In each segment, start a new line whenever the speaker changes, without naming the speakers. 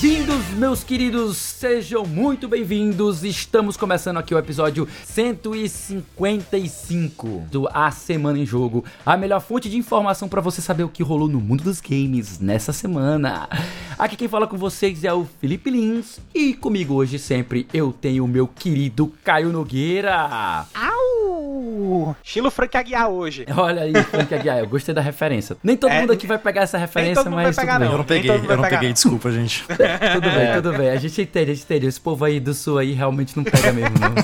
Bem-vindos, meus queridos, sejam muito bem-vindos. Estamos começando aqui o episódio 155 do A Semana em Jogo, a melhor fonte de informação para você saber o que rolou no mundo dos games nessa semana. Aqui quem fala com vocês é o Felipe Lins e comigo hoje sempre eu tenho o meu querido Caio Nogueira.
Au! Estilo Frank Aguiar hoje.
Olha aí, Frank Aguiar, eu gostei da referência. Nem todo
É,
mundo aqui vai pegar essa referência,
todo mundo
mas
vai pegar,
tudo bem.
não.
Eu não peguei, eu não
pegar,
peguei, desculpa, gente.
Tudo bem, tudo bem. A gente entende, entende. Esse povo aí do sul aí realmente não pega mesmo, não.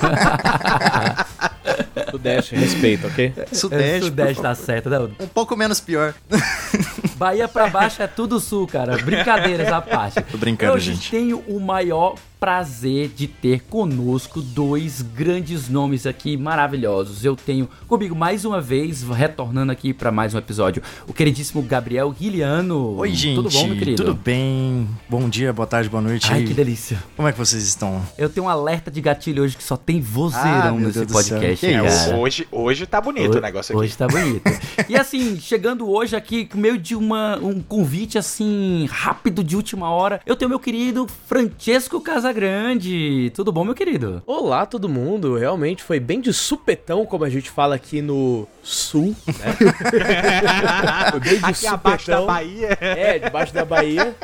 Sudeste, respeito, ok?
É,
Sudeste,
Sudeste
por
tá certo, não.
um pouco menos pior.
Bahia pra baixo é tudo sul, cara. Brincadeiras à parte.
Tô brincando,
Eu hoje
gente.
tenho o maior prazer de ter conosco dois grandes nomes aqui maravilhosos. Eu tenho comigo mais uma vez, retornando aqui pra mais um episódio, o queridíssimo Gabriel Guiliano.
Oi, gente.
Tudo bom, meu querido?
Tudo bem? Bom dia, boa tarde, boa noite.
Ai, que delícia.
Como é que vocês estão?
Eu tenho um alerta de gatilho hoje que só tem
Ah,
vozeirão
meu
nesse podcast,
Que
cara.
Hoje, hoje tá bonito
Ho-
o negócio aqui.
Hoje tá bonito. e assim, chegando hoje aqui, com meio de uma, um convite assim, rápido de última hora, eu tenho meu querido Francesco Casagrande. Tudo bom, meu querido?
Olá, todo mundo. Realmente foi bem de supetão, como a gente fala aqui no sul, né? foi bem de
Aqui abaixo da
supetão.
Bahia.
É, debaixo da Bahia.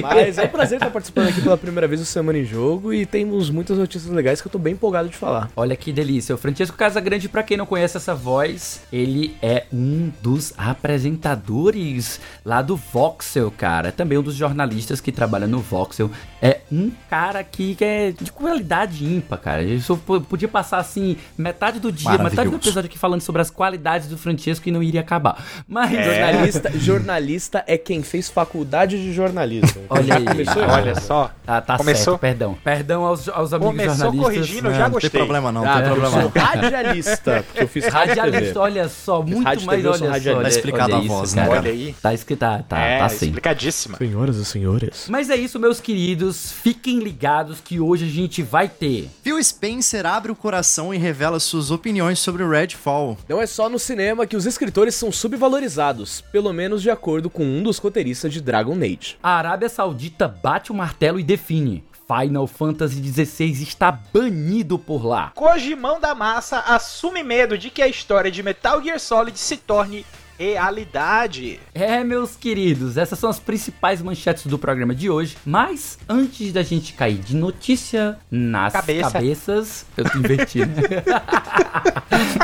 Mas é um prazer estar participando aqui pela primeira vez do Semana em Jogo e temos muitas notícias legais que eu tô bem empolgado de falar.
Olha que delícia. O Francesco Casagrande, pra quem não conhece essa voz, ele é um dos apresentadores lá do Voxel, cara. É também um dos jornalistas que trabalha no Voxel. É um cara que é de qualidade ímpar, cara. Eu só po- podia passar assim metade do dia, metade do episódio aqui falando sobre as qualidades do Francesco e não iria acabar. Mas
É.
Jornalista, jornalista é quem fez faculdade de jornalismo.
Olha aí.
começou
Ah.
Olha só.
tá, tá
Começou?
certo, perdão. Perdão aos, aos amigos
Começou
jornalistas.
corrigindo, eu
né?
já
Não tem
gostei.
problema não,
Ah,
tem
eu
problema
sou
não.
radialista, porque eu fiz
Radialista, olha só, muito mais,
TV, eu
olha
sou
só.
radialista.
olha-
Tá explicado
olha
a voz, né.
Olha aí.
Tá escrito, tá, tá,
é,
tá sim.
explicadíssima.
Senhoras e senhores.
Mas é isso, meus queridos. Fiquem ligados que hoje a gente vai ter.
Phil Spencer abre o coração e revela suas opiniões sobre o Redfall.
Não é só no cinema que os escritores são subvalorizados, pelo menos de acordo com um dos roteiristas de Dragon Age.
A Arábia Saudita bate o martelo e define. Final Fantasy XVI está banido por lá.
Kojimão da Massa assume medo de que a história de Metal Gear Solid se torne realidade.
É, meus queridos, essas são as principais manchetes do programa de hoje. Mas antes da gente cair de notícia nas
Cabeça.
cabeças, eu tô invertindo.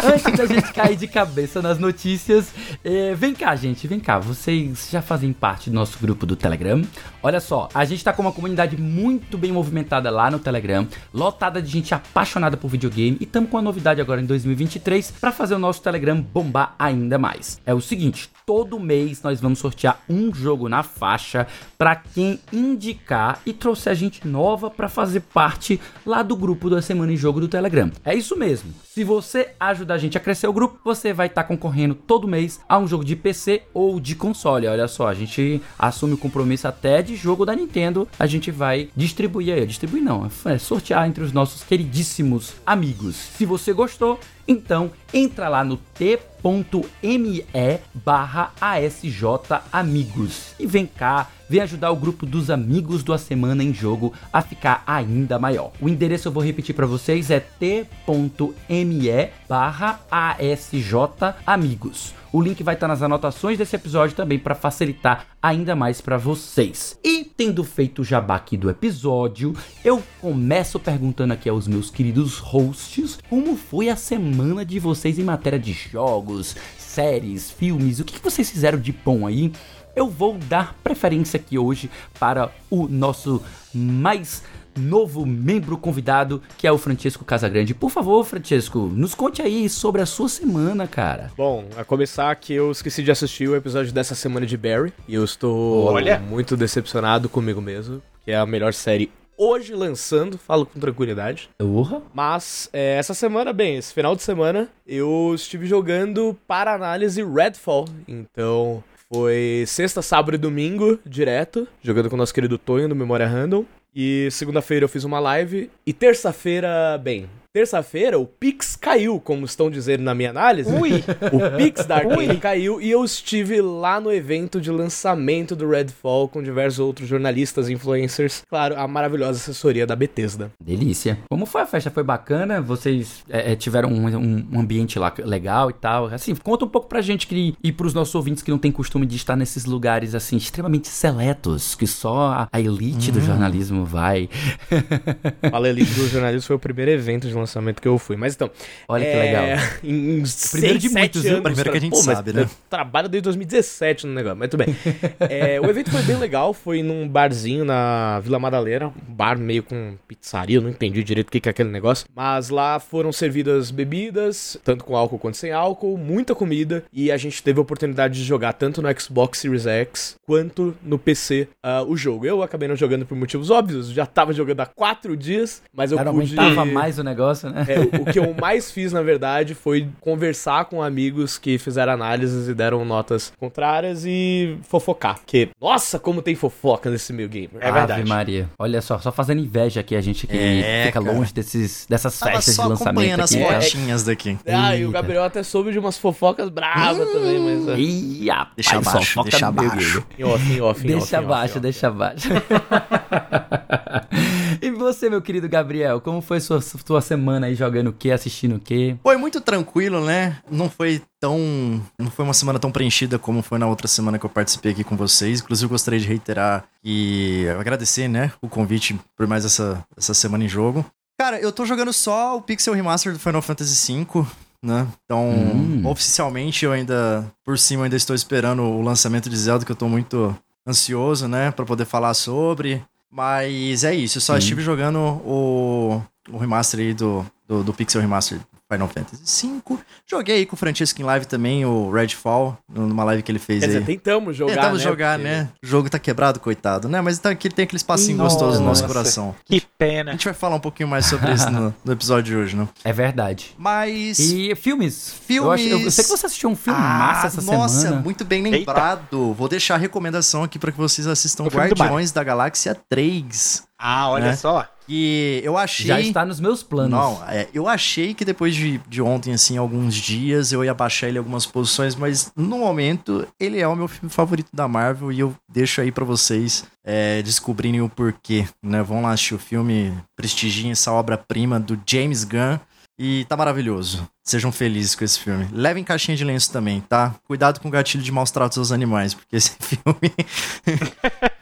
antes da gente cair de cabeça nas notícias, eh, vem cá, gente, vem cá. Vocês já fazem parte do nosso grupo do Telegram. Olha só, a gente tá com uma comunidade muito bem movimentada lá no Telegram, lotada de gente apaixonada por videogame e estamos com uma novidade agora em 2023 para fazer o nosso Telegram bombar ainda mais. É o seguinte, todo mês nós vamos sortear um jogo na faixa para quem indicar e trouxer a gente nova para fazer parte lá do grupo da Semana em Jogo do Telegram. É isso mesmo. Se você ajudar a gente a crescer o grupo, você vai estar concorrendo todo mês a um jogo de PC ou de console. Olha só, a gente assume o compromisso até de jogo da Nintendo. A gente vai distribuir aí, distribuir não, é sortear entre os nossos queridíssimos amigos. Se você gostou, então entra lá no t.me barra ASJ Amigos e vem cá, vem ajudar o grupo dos amigos do A Semana em Jogo a ficar ainda maior. O endereço eu vou repetir para vocês é t.me barra ASJ Amigos. O link vai estar nas anotações desse episódio também para facilitar ainda mais para vocês. E tendo feito o jabá aqui do episódio, eu começo perguntando aqui aos meus queridos hosts como foi a semana de vocês em matéria de jogos, séries, filmes, o que que vocês fizeram de bom aí? Eu vou dar preferência aqui hoje para o nosso mais novo membro convidado, que é o Francesco Casagrande. Por favor, Francesco, nos conte aí sobre a sua semana, cara.
Bom, a começar que eu esqueci de assistir o episódio dessa semana de Barry e eu estou
Olha.
muito decepcionado comigo mesmo, que é a melhor série hoje lançando, falo com tranquilidade.
Urra.
Mas é, essa semana, bem, esse final de semana, eu estive jogando para análise Redfall. Então foi sexta, sábado e domingo direto, jogando com o nosso querido Tonho do Memória Random. E segunda-feira eu fiz uma live. E terça-feira, bem, terça-feira o Pix caiu, como estão dizendo na minha análise.
Ui!
O Pix da Arcane caiu e eu estive lá no evento de lançamento do Redfall com diversos outros jornalistas, influencers. Claro, a maravilhosa assessoria da Bethesda.
Delícia. Como foi a festa? Foi bacana? Vocês é, é, tiveram um, um- um ambiente lá legal e tal? Assim, conta um pouco pra gente que, e pros nossos ouvintes que não tem costume de estar nesses lugares, assim, extremamente seletos, que só a, a elite do jornalismo vai.
Fala Elite do Jornalismo foi o primeiro evento de lançamento que eu fui. Mas então.
Olha que
é,
legal.
Em, em
Primeiro
seis,
de muitos, viu?
anos,
Primeiro que a gente
Pô,
sabe, né?
Eu trabalho desde 2017 no negócio, mas tudo bem. É, o evento foi bem legal, foi num barzinho na Vila Madalena, um bar meio com pizzaria, eu não entendi direito o que que é aquele negócio. Mas lá foram servidas bebidas, tanto com álcool quanto sem álcool, muita comida, e a gente teve a oportunidade de jogar tanto no Xbox Series X quanto no PC ah, o jogo. Eu acabei não jogando por motivos óbvios, já tava jogando há quatro dias, mas eu
Cara,
pude...
aumentava mais o negócio, né?
É, o o que eu mais fiz, na verdade, foi conversar com amigos que fizeram análises e deram notas contrárias e fofocar. Porque, nossa, como tem fofoca nesse meu game.
É verdade.
Ave Maria. Olha só, só fazendo inveja aqui, a gente que
É,
fica
cara.
longe desses, dessas festas de lançamento
acompanhando as
aqui.
É,
fotinhas daqui.
Ah, e o
Eita.
Gabriel até soube de umas fofocas bravas também, mas... é,
rapaz,
Deixa abaixo, deixa abaixo.
game.
Em off, em off, em
Deixa
off,
abaixo,
off.
deixa abaixo. e você, meu querido Gabriel, como foi sua, sua semana aí jogando o quê, assistindo o quê?
Foi muito tranquilo, né? Não foi tão. Não foi uma semana tão preenchida como foi na outra semana que eu participei aqui com vocês. Inclusive, gostaria de reiterar e agradecer, né, o convite por mais essa, essa semana em jogo. Cara, eu tô jogando só o Pixel Remaster do Final Fantasy V, né? Então,
Hum.
oficialmente, eu ainda, por cima, ainda estou esperando o lançamento de Zelda, que eu tô muito ansioso, né, pra poder falar sobre. Mas é isso, eu só
Sim.
estive jogando o, o remaster aí do, do, do Pixel Remaster Final Fantasy V. Joguei aí com o Francesco em live também, o Redfall, numa live que ele fez
Quer
aí.
tentamos jogar,
Tentamos
né?
jogar,
Porque-
né? O jogo tá quebrado, coitado, né? Mas então aqui tem aquele espacinho
Nossa.
gostoso no nosso coração.
Que
A
pena.
gente vai falar um pouquinho mais sobre isso no, no episódio de hoje, né?
É verdade.
Mas.
E filmes?
Filmes.
Eu, acho- eu sei que você assistiu um filme massa essa
nossa,
semana.
muito bem lembrado. Vou deixar a recomendação aqui pra que vocês assistam
O
Guardiões da Galáxia 3.
Ah, olha
Né?
só.
E eu achei.
Já está nos meus planos.
Não, é, eu achei que depois de, de ontem, assim, alguns dias, eu ia baixar ele em algumas posições, mas no momento, ele é o meu filme favorito da Marvel e eu deixo aí pra vocês é, descobrirem o porquê, né? Vão lá assistir o filme, prestigiem essa obra-prima do James Gunn e tá maravilhoso. Sejam felizes com esse filme. Levem caixinha de lenço também, tá? Cuidado com o gatilho de maus tratos aos animais, porque esse filme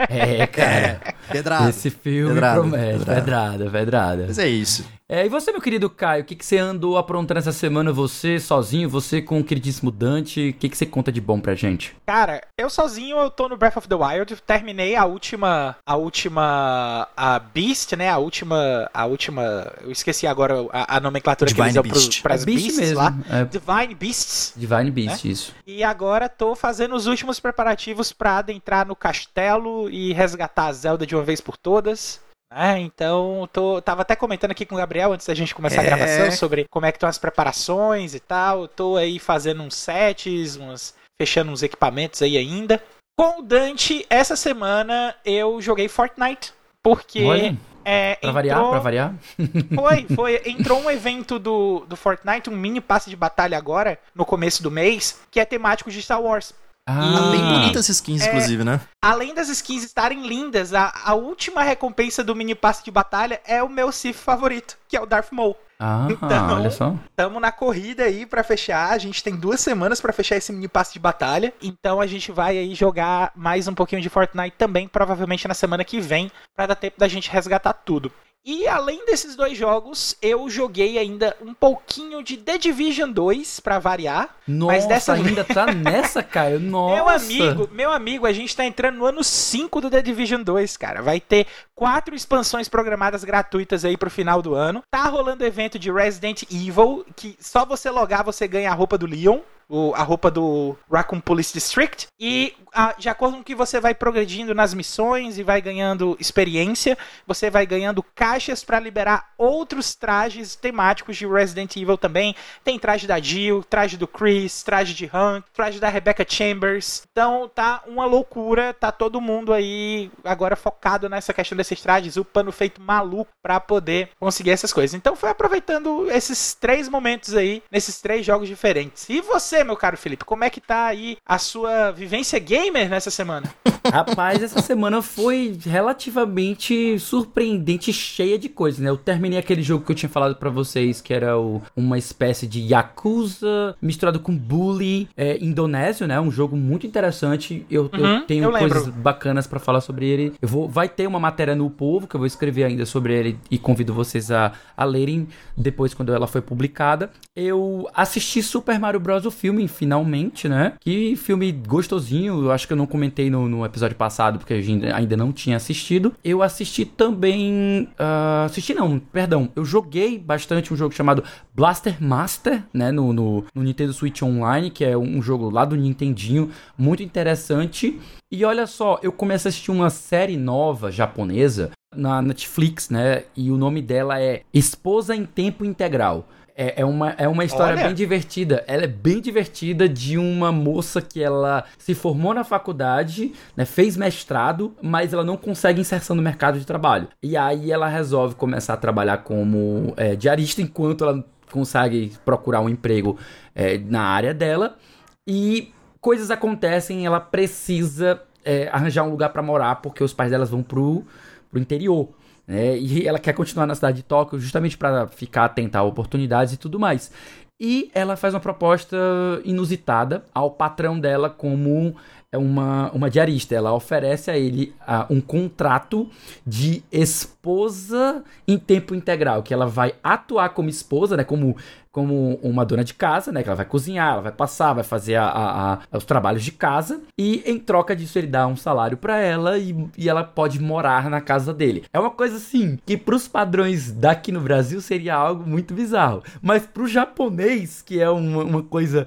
É, cara.
é pedrado.
Esse filme
Pedrada,
promete.
pedrada.
Pedrada, pedrada.
Mas é isso.
É, e você, meu querido Caio, o que, que você andou aprontando essa semana? Você sozinho, você com o queridíssimo Dante? O que, que você conta de bom pra gente?
Cara, eu sozinho eu tô no Breath of the Wild, terminei a última a última a Beast, né? A última a última, eu esqueci agora a, a nomenclatura que
Divine
eles dão pros,
Beast.
pras
é Beast
beasts
mesmo.
lá.
É
Divine Beasts.
Divine Beast, isso.
E agora tô fazendo os últimos preparativos pra adentrar no castelo e resgatar a Zelda de uma vez por todas. né? então, tô, tava até comentando aqui com o Gabriel antes da gente começar a
É.
gravação sobre como é que estão as preparações e tal. Tô aí fazendo uns sets, uns, fechando uns equipamentos aí ainda. Com o Dante, essa semana eu joguei Fortnite. Porque
Olha,
é,
pra variar,
entrou-
pra variar.
foi, foi. Entrou um evento do, do Fortnite, um mini passe de batalha agora, no começo do mês, que é temático de Star Wars.
Ah,
Bem bonitas essas skins,
É.
inclusive, né?
Além das skins estarem lindas, a, a última recompensa do mini passe de batalha é o meu Sith favorito, que é o Darth Maul.
Ah,
Então-
olha só.
Tamo na corrida aí pra fechar. A gente tem duas semanas pra fechar esse mini passe de batalha. Então a gente vai aí jogar mais um pouquinho de Fortnite também, provavelmente na semana que vem, pra dar tempo da gente resgatar tudo. E além desses dois jogos, eu joguei ainda um pouquinho de The Division 2 pra variar.
Nossa,
dessa
ainda tá nessa, Caio. Nossa.
Meu amigo, meu amigo, a gente tá entrando no ano 5 do The Division 2, cara. Vai ter quatro expansões programadas gratuitas aí pro final do ano. Tá rolando evento de Resident Evil, que só você logar você ganha a roupa do Leon. O, a roupa do Raccoon Police District. E a, de acordo com que você vai progredindo nas missões e vai ganhando experiência, você vai ganhando caixas para liberar outros trajes temáticos de Resident Evil também. Tem traje da Jill, traje do Chris, traje de Hank, traje da Rebecca Chambers. Então tá uma loucura, tá todo mundo aí agora focado nessa questão desses trajes, o pano feito maluco para poder conseguir essas coisas. Então foi aproveitando esses três momentos aí, nesses três jogos diferentes. E você, meu caro Felipe, como é que tá aí a sua vivência gamer nessa semana?
Rapaz, essa semana foi relativamente surpreendente, cheia de coisas, né? Eu terminei aquele jogo que eu tinha falado para vocês, que era o, uma espécie de Yakuza misturado com Bully é, indonésio, né? Um jogo muito interessante. Eu, uhum, eu tenho eu coisas bacanas para falar sobre ele. Eu vou, vai ter uma matéria no Povo, que eu vou escrever ainda sobre ele e convido vocês a, a lerem depois quando ela foi publicada. Eu assisti Super Mario Bros. o filme, finalmente, né? Que filme gostosinho. Eu acho que eu não comentei no, no episódio passado, porque a gente ainda não tinha assistido. Eu assisti também. Uh, assisti não, perdão. Eu joguei bastante um jogo chamado Blaster Master, né? No, no, no Nintendo Switch Online, que é um jogo lá do Nintendinho, muito interessante. E olha só, eu comecei a assistir uma série nova japonesa na Netflix, né? E o nome dela é Esposa em Tempo Integral. É, é, uma, é uma história Olha. bem divertida. Ela é bem divertida de uma moça que ela se formou na faculdade, né, fez mestrado, mas ela não consegue inserção no mercado de trabalho. E aí ela resolve começar a trabalhar como é, diarista enquanto ela consegue procurar um emprego é, na área dela. E coisas acontecem, ela precisa é, arranjar um lugar para morar porque os pais delas vão pro, pro interior. Né? E ela quer continuar na cidade de Tóquio justamente para ficar atenta a oportunidades e tudo mais. E ela faz uma proposta inusitada ao patrão dela como uma, uma diarista. Ela oferece a ele uh, um contrato de esposa em tempo integral, que ela vai atuar como esposa, né? Como como uma dona de casa, né? Que ela vai cozinhar, ela vai passar, vai fazer a, a, a, os trabalhos de casa. E em troca disso, ele dá um salário para ela e, e ela pode morar na casa dele. É uma coisa assim que, pros padrões daqui no Brasil, seria algo muito bizarro. Mas pro japonês, que é uma, uma coisa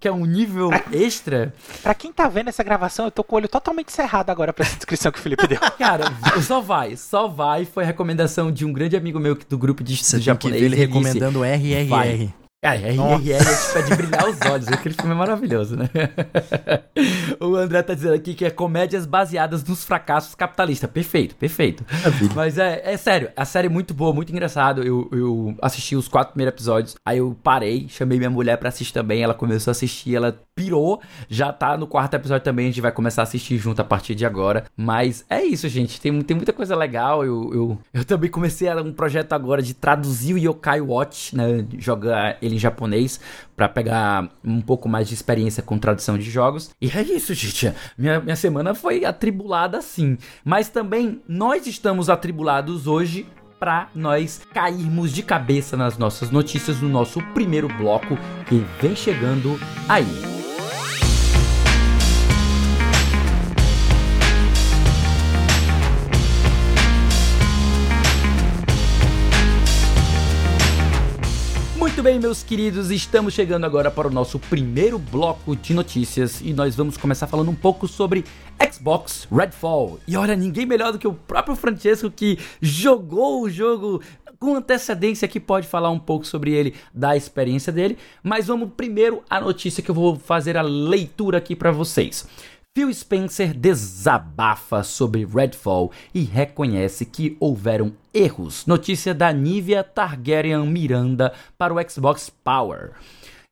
que é um nível extra.
Pra quem tá vendo essa gravação, eu tô com o olho totalmente cerrado agora pra essa descrição que o Felipe deu.
Cara, só vai, só vai. Foi recomendação de um grande amigo meu do grupo de
Você
japonês.
Que ele recomendando RRR.
É, é, é, tipo, é de brilhar os olhos. Aquele filme é maravilhoso, né? o André tá dizendo aqui que é comédias baseadas nos fracassos capitalistas. Perfeito, perfeito. Mas é, é sério, a série é muito boa, muito engraçado. Eu, eu assisti os quatro primeiros episódios, aí eu parei, chamei minha mulher pra assistir também. Ela começou a assistir, ela pirou. Já tá no quarto episódio também, a gente vai começar a assistir junto a partir de agora. Mas é isso, gente. Tem, tem muita coisa legal. Eu, eu, eu também comecei um projeto agora de traduzir o Yokai Watch, né? Jogar ele em japonês para pegar um pouco mais de experiência com tradução de jogos. E é isso, gente. Minha, minha semana foi atribulada sim. Mas também nós estamos atribulados hoje para nós cairmos de cabeça nas nossas notícias no nosso primeiro bloco que vem chegando aí. Bem, meus queridos, estamos chegando agora para o nosso primeiro bloco de notícias e nós vamos começar falando um pouco sobre Xbox Redfall. E olha, ninguém melhor do que o próprio Francesco que jogou o jogo com antecedência que pode falar um pouco sobre ele, da experiência dele. Mas vamos primeiro à notícia que eu vou fazer a leitura aqui para vocês. Phil Spencer desabafa sobre Redfall e reconhece que houveram erros. Notícia da Nivea Targaryen Miranda para o Xbox Power.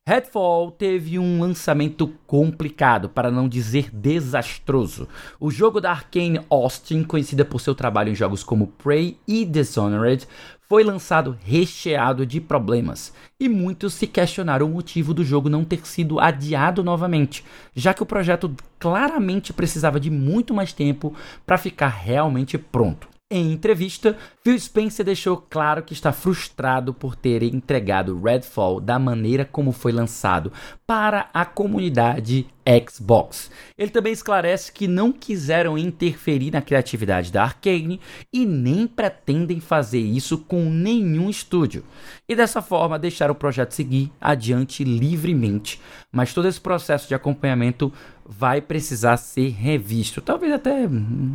Redfall teve um lançamento complicado, para não dizer desastroso. O jogo da Arkane Austin, conhecida por seu trabalho em jogos como Prey e Dishonored, foi lançado recheado de problemas, e muitos se questionaram o motivo do jogo não ter sido adiado novamente, já que o projeto claramente precisava de muito mais tempo para ficar realmente pronto. Em entrevista, Phil Spencer deixou claro que está frustrado por ter entregado Redfall da maneira como foi lançado para a comunidade Xbox. Ele também esclarece que não quiseram interferir na criatividade da Arkane e nem pretendem fazer isso com nenhum estúdio. E dessa forma deixaram o projeto seguir adiante livremente. Mas todo esse processo de acompanhamento vai precisar ser revisto. Talvez até.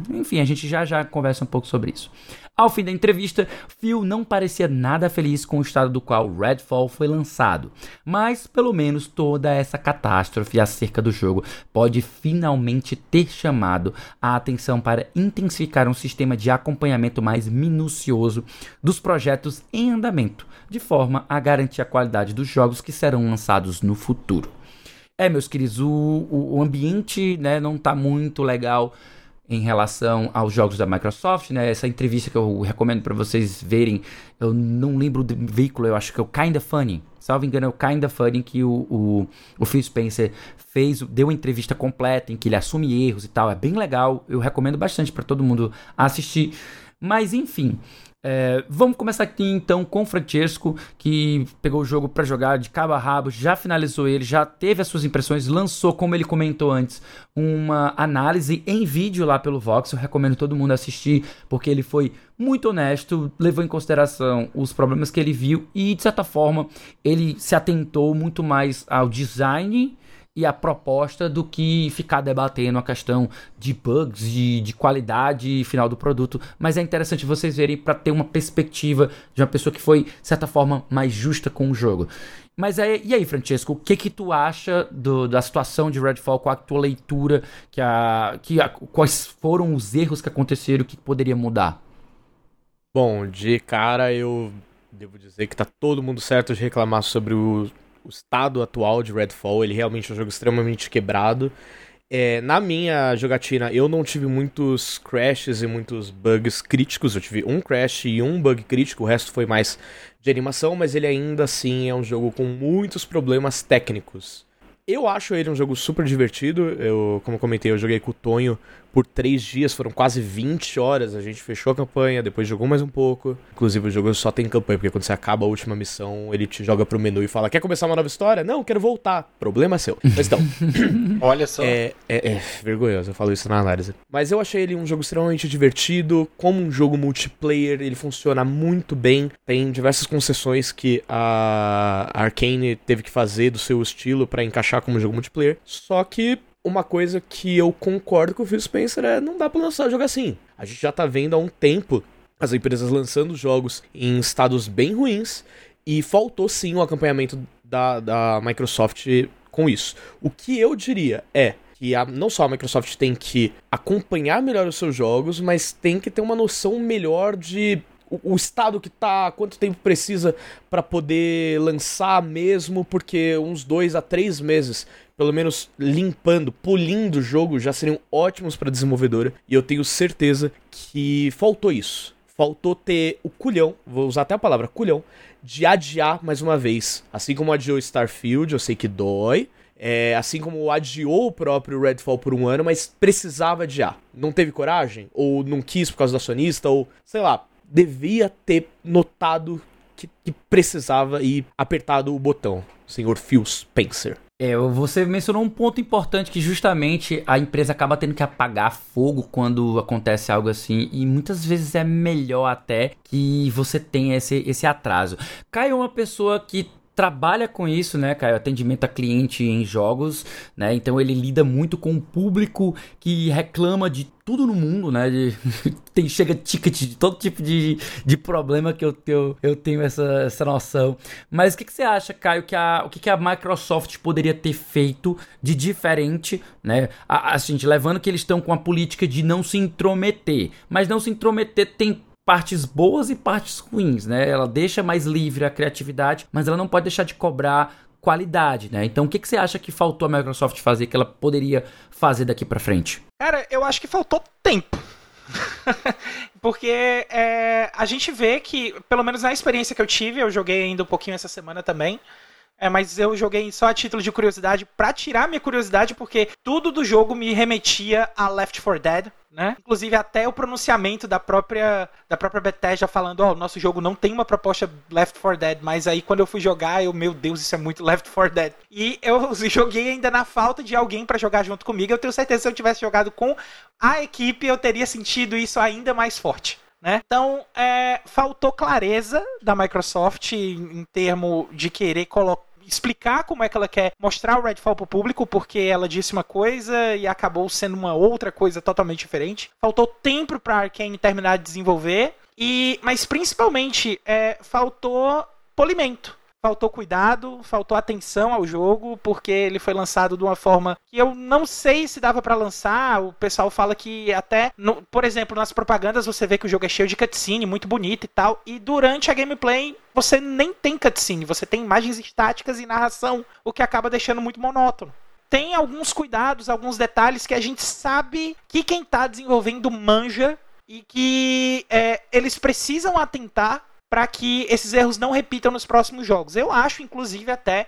Enfim, a gente já já conversa um pouco sobre isso. Ao fim da entrevista, Phil não parecia nada feliz com o estado do qual Redfall foi lançado, mas pelo menos toda essa catástrofe acerca do jogo pode finalmente ter chamado a atenção para intensificar um sistema de acompanhamento mais minucioso dos projetos em andamento, de forma a garantir a qualidade dos jogos que serão lançados no futuro. É, meus queridos, o, o, ambiente né, não está muito legal em relação aos jogos da Microsoft, né? Essa entrevista que eu recomendo para vocês verem, eu não lembro do veículo, eu acho que é o Kinda Funny. Salvo engano, é o Kinda Funny que o, o, o Phil Spencer fez, deu uma entrevista completa em que ele assume erros e tal. É bem legal, eu recomendo bastante para todo mundo assistir. Mas enfim, é, vamos começar aqui então com o Francesco, que pegou o jogo para jogar de cabo a rabo, já finalizou ele, já teve as suas impressões, lançou, como ele comentou antes, uma análise em vídeo lá pelo Vox. Eu recomendo todo mundo assistir, porque ele foi muito honesto, levou em consideração os problemas que ele viu e, de certa forma, ele se atentou muito mais ao design e a proposta do que ficar debatendo a questão de bugs, de, de qualidade final do produto. Mas é interessante vocês verem para ter uma perspectiva de uma pessoa que foi, de certa forma, mais justa com o jogo. Mas é, e aí, Francesco, o que que tu acha do, da situação de Redfall, com a tua leitura, que a, que a, quais foram os erros que aconteceram, o que poderia mudar?
Bom, de cara eu devo dizer que tá todo mundo certo de reclamar sobre o o estado atual de Redfall. Ele realmente é um jogo extremamente quebrado. É, na minha jogatina, eu não tive muitos crashes e muitos bugs críticos. Eu tive um crash e um bug crítico, o resto foi mais de animação, mas ele ainda assim é um jogo com muitos problemas técnicos. Eu acho ele um jogo super divertido. Eu, como comentei, eu joguei com o Tonho por três dias, foram quase 20 horas. A gente fechou a campanha, depois jogou mais um pouco. Inclusive, o jogo só tem campanha, porque quando você acaba a última missão, ele te joga pro menu e fala: Quer começar uma nova história? Não, quero voltar. Problema seu. Mas então.
Olha só.
É, é, é, vergonhoso, eu falo isso na análise. Mas eu achei ele um jogo extremamente divertido. Como um jogo multiplayer, ele funciona muito bem. Tem diversas concessões que a Arkane teve que fazer do seu estilo para encaixar como jogo multiplayer. Só que uma coisa que eu concordo com o Phil Spencer é não dá pra lançar jogo assim. A gente já tá vendo há um tempo as empresas lançando jogos em estados bem ruins e faltou sim o acompanhamento da, da Microsoft com isso. O que eu diria é que a, não só a Microsoft tem que acompanhar melhor os seus jogos, mas tem que ter uma noção melhor de o, o estado que tá, quanto tempo precisa para poder lançar mesmo, porque uns dois a três meses pelo menos limpando, polindo o jogo, já seriam ótimos para desenvolvedora. E eu tenho certeza que faltou isso. Faltou ter o culhão, vou usar até a palavra culhão, de adiar mais uma vez. Assim como adiou Starfield, eu sei que dói. É, assim como adiou o próprio Redfall por um ano, mas precisava adiar. Não teve coragem? Ou não quis por causa da sonista? Ou, sei lá, devia ter notado que, que precisava e apertado o botão, senhor Phil Spencer.
É, você mencionou um ponto importante que justamente a empresa acaba tendo que apagar fogo quando acontece algo assim e muitas vezes é melhor até que você tenha esse, esse atraso. Caio é uma pessoa que trabalha com isso, né, Caio? Atendimento a cliente em jogos, né? Então ele lida muito com o público que reclama de tudo no mundo, né? De, tem, chega ticket de todo tipo de, de problema que eu tenho, eu tenho essa, essa noção. Mas o que, que você acha, Caio, que a, o que, que a Microsoft poderia ter feito de diferente, né? A, a gente, levando que eles estão com a política de não se intrometer. Mas não se intrometer tem partes boas e partes ruins, né? Ela deixa mais livre a criatividade, mas ela não pode deixar de cobrar qualidade, né? Então, o que, que você acha que faltou a Microsoft fazer que ela poderia fazer daqui para frente?
Cara, eu acho que faltou tempo. Porque é, a gente vê que, pelo menos na experiência que eu tive, eu joguei ainda um pouquinho essa semana também. É, mas eu joguei só a título de curiosidade pra tirar minha curiosidade, porque tudo do jogo me remetia a Left 4 Dead, né? Inclusive até o pronunciamento da própria da própria Bethesda falando, ó, oh, nosso jogo não tem uma proposta Left 4 Dead, mas aí quando eu fui jogar, eu, meu Deus, isso é muito Left 4 Dead. E eu joguei ainda na falta de alguém para jogar junto comigo. Eu tenho certeza que se eu tivesse jogado com a equipe, eu teria sentido isso ainda mais forte. Né? Então, é, faltou clareza da Microsoft em, em termo de querer colocar explicar como é que ela quer mostrar o Redfall pro público, porque ela disse uma coisa e acabou sendo uma outra coisa totalmente diferente. Faltou tempo pra Arkane terminar de desenvolver, e mas principalmente é, faltou polimento faltou cuidado, faltou atenção ao jogo, porque ele foi lançado de uma forma que eu não sei se dava para lançar. O pessoal fala que até, no, por exemplo, nas propagandas você vê que o jogo é cheio de cutscene, muito bonito e tal, e durante a gameplay você nem tem cutscene, você tem imagens estáticas e narração, o que acaba deixando muito monótono tem alguns cuidados, alguns detalhes que a gente sabe que quem está desenvolvendo manja e que é, eles precisam atentar para que esses erros não repitam nos próximos jogos. Eu acho, inclusive, até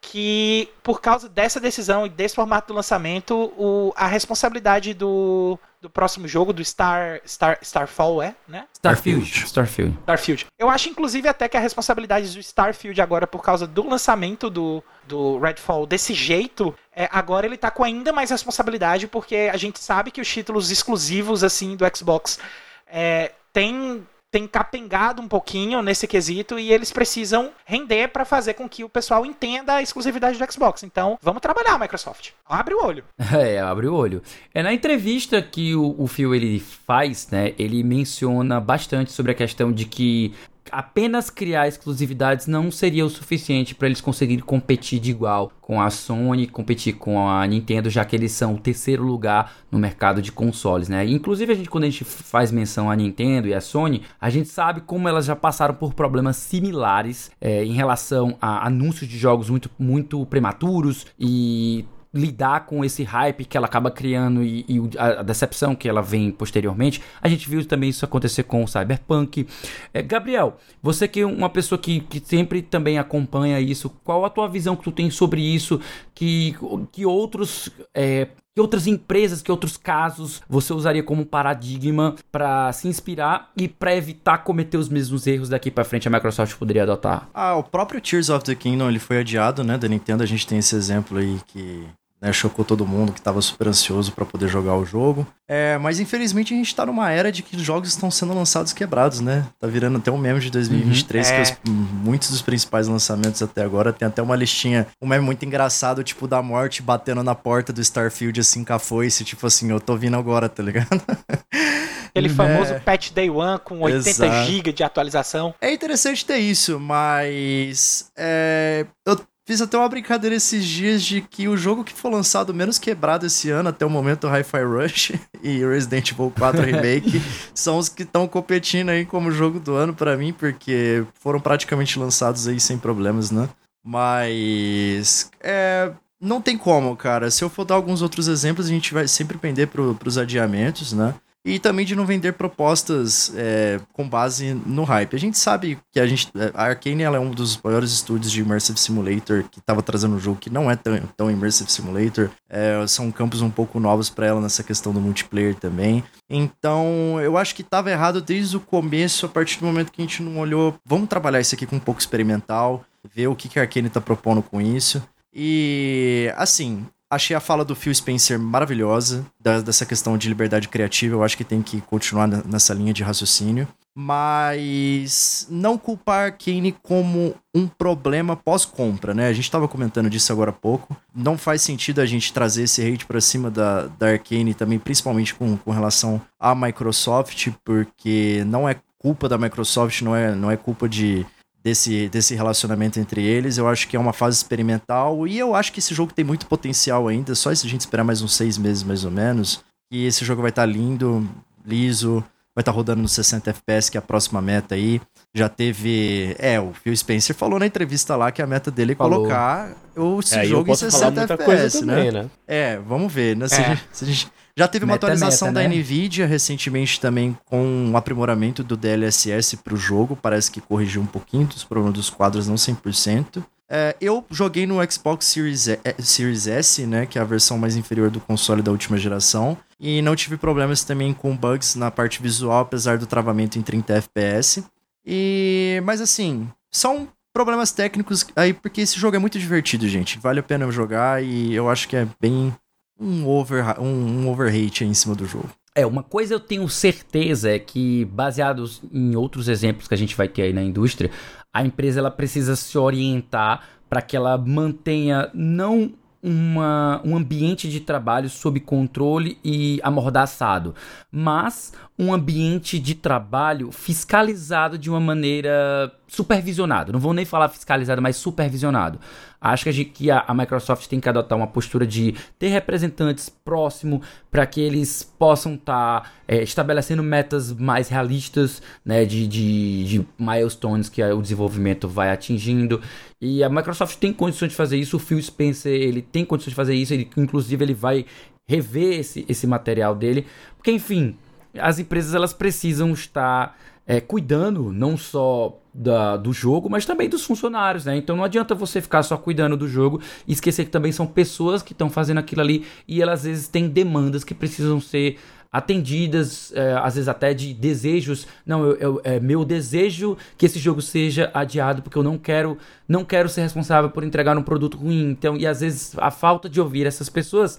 que por causa dessa decisão e desse formato do lançamento, o, a responsabilidade do, do próximo jogo, do Star, Star Starfall, é, né?
Starfield. Starfield.
Starfield. Eu acho, inclusive, até que a responsabilidade do Starfield agora, por causa do lançamento do, do Redfall desse jeito, é, agora ele tá com ainda mais responsabilidade, porque a gente sabe que os títulos exclusivos, assim, do Xbox é, tem tem capengado um pouquinho nesse quesito e eles precisam render para fazer com que o pessoal entenda a exclusividade do Xbox. Então, vamos trabalhar, Microsoft. Abre o olho.
É, abre o olho. É na entrevista que o, o Phil ele faz, né? Ele menciona bastante sobre a questão de que apenas criar exclusividades não seria o suficiente para eles conseguirem competir de igual com a Sony, competir com a Nintendo, já que eles são o terceiro lugar no mercado de consoles, né? Inclusive a gente quando a gente faz menção à Nintendo e à Sony, a gente sabe como elas já passaram por problemas similares é, em relação a anúncios de jogos muito muito prematuros e lidar com esse hype que ela acaba criando e, e, a decepção que ela vem posteriormente. A gente viu também isso acontecer com o Cyberpunk. É, Gabriel, você que é uma pessoa que, que sempre também acompanha isso, qual a tua visão que tu tem sobre isso? Que, que outros. É, que outras empresas, que outros casos você usaria como paradigma para se inspirar e para evitar cometer os mesmos erros daqui para frente a Microsoft poderia adotar?
Ah, o próprio Tears of the Kingdom ele foi adiado, né, da Nintendo. A gente tem esse exemplo aí que né, chocou todo mundo que estava super ansioso para poder jogar o jogo. É, mas infelizmente a gente está numa era de que os jogos estão sendo lançados quebrados, né? Tá virando até um meme de 2023 uhum, é. que os, muitos dos principais lançamentos até agora tem até uma listinha, um meme muito engraçado, tipo da morte batendo na porta do Starfield assim com a foice, tipo assim, eu tô vindo agora, tá ligado?
Aquele famoso é. patch day one com 80 GB de atualização.
É interessante ter isso, mas é, eu Fiz até uma brincadeira esses dias de que o jogo que foi lançado menos quebrado esse ano, até o momento, Hi-Fi Rush e Resident Evil 4 Remake, são os que estão competindo aí como jogo do ano para mim, porque foram praticamente lançados aí sem problemas, né? Mas. É. Não tem como, cara. Se eu for dar alguns outros exemplos, a gente vai sempre pender pro, pros adiamentos, né? E também de não vender propostas é, com base no hype. A gente sabe que a gente a Arkane é um dos maiores estúdios de Immersive Simulator que estava trazendo um jogo que não é tão, tão Immersive Simulator. É, são campos um pouco novos para ela nessa questão do multiplayer também. Então, eu acho que estava errado desde o começo, a partir do momento que a gente não olhou, vamos trabalhar isso aqui com um pouco experimental, ver o que, que a Arkane está propondo com isso. E, assim, Achei a fala do Phil Spencer maravilhosa, da, dessa questão de liberdade criativa. Eu acho que tem que continuar nessa linha de raciocínio. Mas não culpar Kane como um problema pós-compra, né? A gente estava comentando disso agora há pouco. Não faz sentido a gente trazer esse hate para cima da, da Arkane também, principalmente com, com relação à Microsoft, porque não é culpa da Microsoft, não é, não é culpa de desse, desse relacionamento entre eles. Eu acho que é uma fase experimental e eu acho que esse jogo tem muito potencial ainda. Só se a gente esperar mais uns seis meses, mais ou menos. E esse jogo vai estar tá lindo, liso, vai estar tá rodando no 60 FPS, que é a próxima meta aí. Já teve. É, o Phil Spencer falou na entrevista lá que a meta dele é falou. colocar o é, jogo em 60 FPS, né? Também, né? É, vamos ver, né? Se, é. a gente, se a gente já teve uma meta, atualização meta, da né? Nvidia recentemente também com um aprimoramento do DLSS para o jogo. Parece que corrigiu um pouquinho dos problemas dos quadros, não 100%. É, eu joguei no Xbox Series, e, Series S, né, que é a versão mais inferior do console da última geração, e não tive problemas também com bugs na parte visual, apesar do travamento em 30 FPS. E, mas assim, são problemas técnicos aí porque esse jogo é muito divertido, gente. Vale a pena jogar e eu acho que é bem um over um, um em cima do jogo.
É, uma coisa eu tenho certeza é que, baseados em outros exemplos que a gente vai ter aí na indústria, a empresa ela precisa se orientar para que ela mantenha não uma, um ambiente de trabalho sob controle e amordaçado, mas um ambiente de trabalho fiscalizado de uma maneira supervisionada. Não vou nem falar fiscalizado, mas supervisionado. Acho que a, que a Microsoft tem que adotar uma postura de ter representantes próximo para que eles possam estar tá, é, estabelecendo metas mais realistas, né, de, de, de milestones que o desenvolvimento vai atingindo. E a Microsoft tem condições de fazer isso. O Phil Spencer ele tem condições de fazer isso. Ele, inclusive ele vai rever esse, esse material dele, porque enfim as empresas elas precisam estar é, cuidando não só da, do jogo, mas também dos funcionários, né? Então não adianta você ficar só cuidando do jogo e esquecer que também são pessoas que estão fazendo aquilo ali e elas às vezes têm demandas que precisam ser atendidas, é, às vezes até de desejos. Não, eu, eu, é meu desejo que esse jogo seja adiado porque eu não quero, não quero ser responsável por entregar um produto ruim. Então, e às vezes a falta de ouvir essas pessoas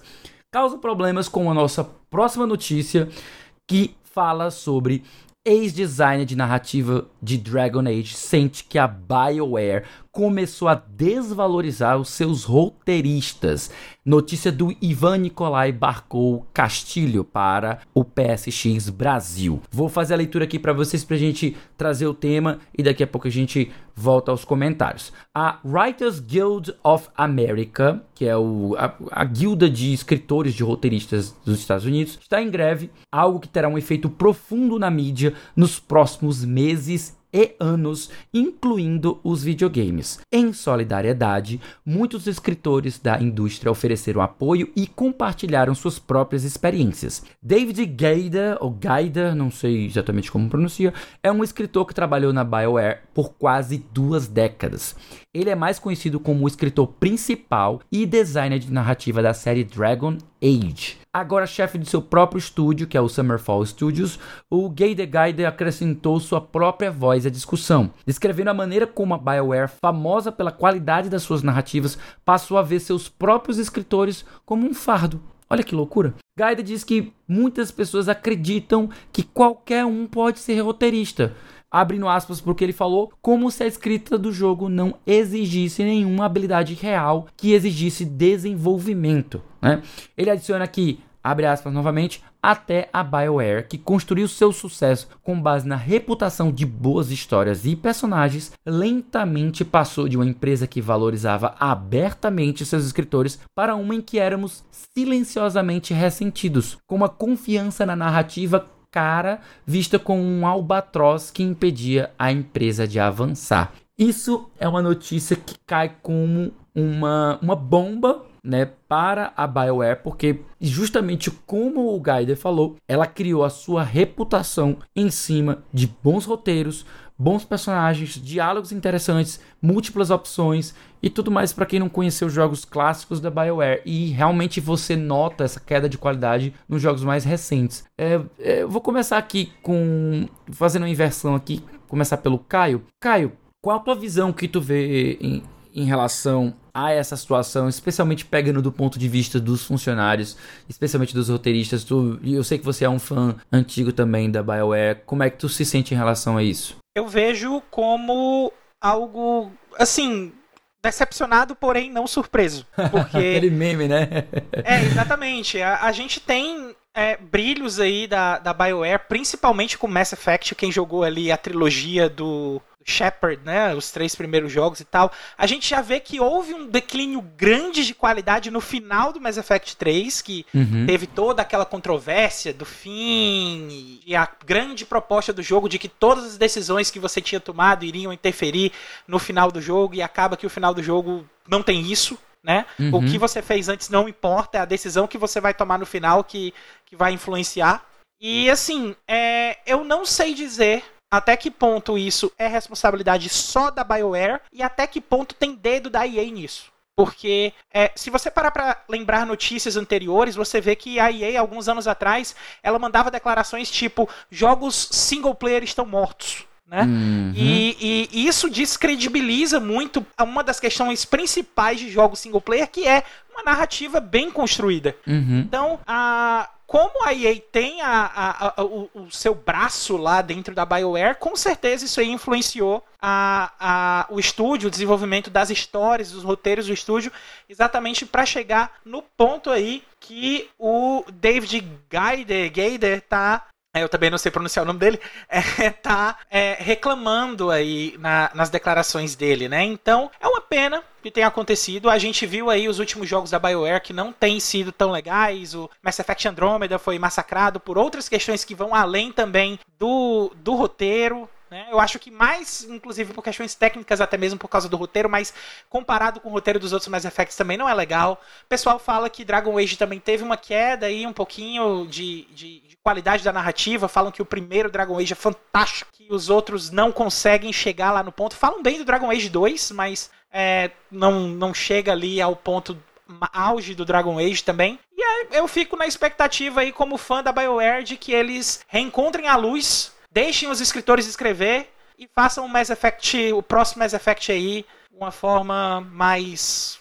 causa problemas com a nossa próxima notícia que fala sobre ex-designer de narrativa de Dragon Age sente que a BioWare começou a desvalorizar os seus roteiristas. Notícia do Ivan Nicolai Barcou Castilho para o PSX Brasil. Vou fazer a leitura aqui para vocês para a gente trazer o tema e daqui a pouco a gente volta aos comentários. A Writers Guild of America, que é o, a, a guilda de escritores de roteiristas dos Estados Unidos, está em greve, algo que terá um efeito profundo na mídia nos próximos meses e anos, incluindo os videogames. Em solidariedade, muitos escritores da indústria ofereceram apoio e compartilharam suas próprias experiências. David Gaida, ou Gaida, não sei exatamente como pronuncia, é um escritor que trabalhou na BioWare por quase duas décadas. Ele é mais conhecido como o escritor principal e designer de narrativa da série Dragon Age. Agora chefe de seu próprio estúdio, que é o Summerfall Studios, o Gay the Guide acrescentou sua própria voz à discussão, descrevendo a maneira como a BioWare, famosa pela qualidade das suas narrativas, passou a ver seus próprios escritores como um fardo. Olha que loucura. Gaida diz que muitas pessoas acreditam que qualquer um pode ser roteirista, abrindo aspas porque ele falou, como se a escrita do jogo não exigisse nenhuma habilidade real que exigisse desenvolvimento. Né? Ele adiciona aqui, abre aspas novamente, até a BioWare, que construiu seu sucesso com base na reputação de boas histórias e personagens, lentamente passou de uma empresa que valorizava abertamente seus escritores para uma em que éramos silenciosamente ressentidos, com uma confiança na narrativa cara vista como um albatroz que impedia a empresa de avançar. Isso é uma notícia que cai como uma, uma bomba né, para a BioWare, porque justamente como o Gaider falou, ela criou a sua reputação em cima de bons roteiros, bons personagens, diálogos interessantes, múltiplas opções e tudo mais para quem não conheceu os jogos clássicos da BioWare. E realmente você nota essa queda de qualidade nos jogos mais recentes. É, é, eu vou começar aqui com. fazendo uma inversão aqui, começar pelo Caio. Caio, qual a tua visão que tu vê em, em relação a essa situação, especialmente pegando do ponto de vista dos funcionários, especialmente dos roteiristas. Tu, eu sei que você é um fã antigo também da BioWare. Como é que tu se sente em relação a isso?
Eu vejo como algo assim decepcionado, porém não surpreso. Porque...
Aquele meme, né?
é, exatamente. A, a gente tem é, brilhos aí da, da BioWare, principalmente com Mass Effect, quem jogou ali a trilogia do Shepard, né, os três primeiros jogos e tal, a gente já vê que houve um declínio grande de qualidade no final do Mass Effect 3, que uhum. teve toda aquela controvérsia do fim e a grande proposta do jogo de que todas as decisões que você tinha tomado iriam interferir no final do jogo e acaba que o final do jogo não tem isso, né? Uhum. O que você fez antes não importa, é a decisão que você vai tomar no final que, que vai influenciar. E assim, é, eu não sei dizer até que ponto isso é responsabilidade só da BioWare e até que ponto tem dedo da EA nisso. Porque é, se você parar para lembrar notícias anteriores, você vê que a EA, alguns anos atrás, ela mandava declarações tipo: jogos single player estão mortos. Né? Uhum. E, e, isso descredibiliza muito uma das questões principais de jogos single player, que é uma narrativa bem construída. Uhum. Então, a, como a EA tem a, a, a, o, o, seu braço lá dentro da BioWare, com certeza isso aí influenciou o estúdio, o desenvolvimento das histórias, dos roteiros do estúdio, exatamente para chegar no ponto aí que o David Gaider, Gaider tá eu também não sei pronunciar o nome dele, é, tá é, reclamando aí na, nas declarações dele, né? Então, é uma pena que tenha acontecido. A gente viu aí os últimos jogos da BioWare que não têm sido tão legais. O Mass Effect Andromeda foi massacrado por outras questões que vão além também do, do roteiro, né? Eu acho que mais, inclusive por questões técnicas, até mesmo por causa do roteiro, mas comparado com o roteiro dos outros Mass Effects também não é legal. O pessoal fala que Dragon Age também teve uma queda aí, um pouquinho de, de, de qualidade da narrativa. Falam que o primeiro Dragon Age é fantástico, que os outros não conseguem chegar lá no ponto. Falam bem do Dragon Age 2, mas é, não, não chega ali ao ponto auge do Dragon Age também. E eu fico na expectativa aí, como fã da BioWare, de que eles reencontrem a luz Deixem os escritores escrever e façam o Mass Effect, o próximo Mass Effect aí, uma forma mais.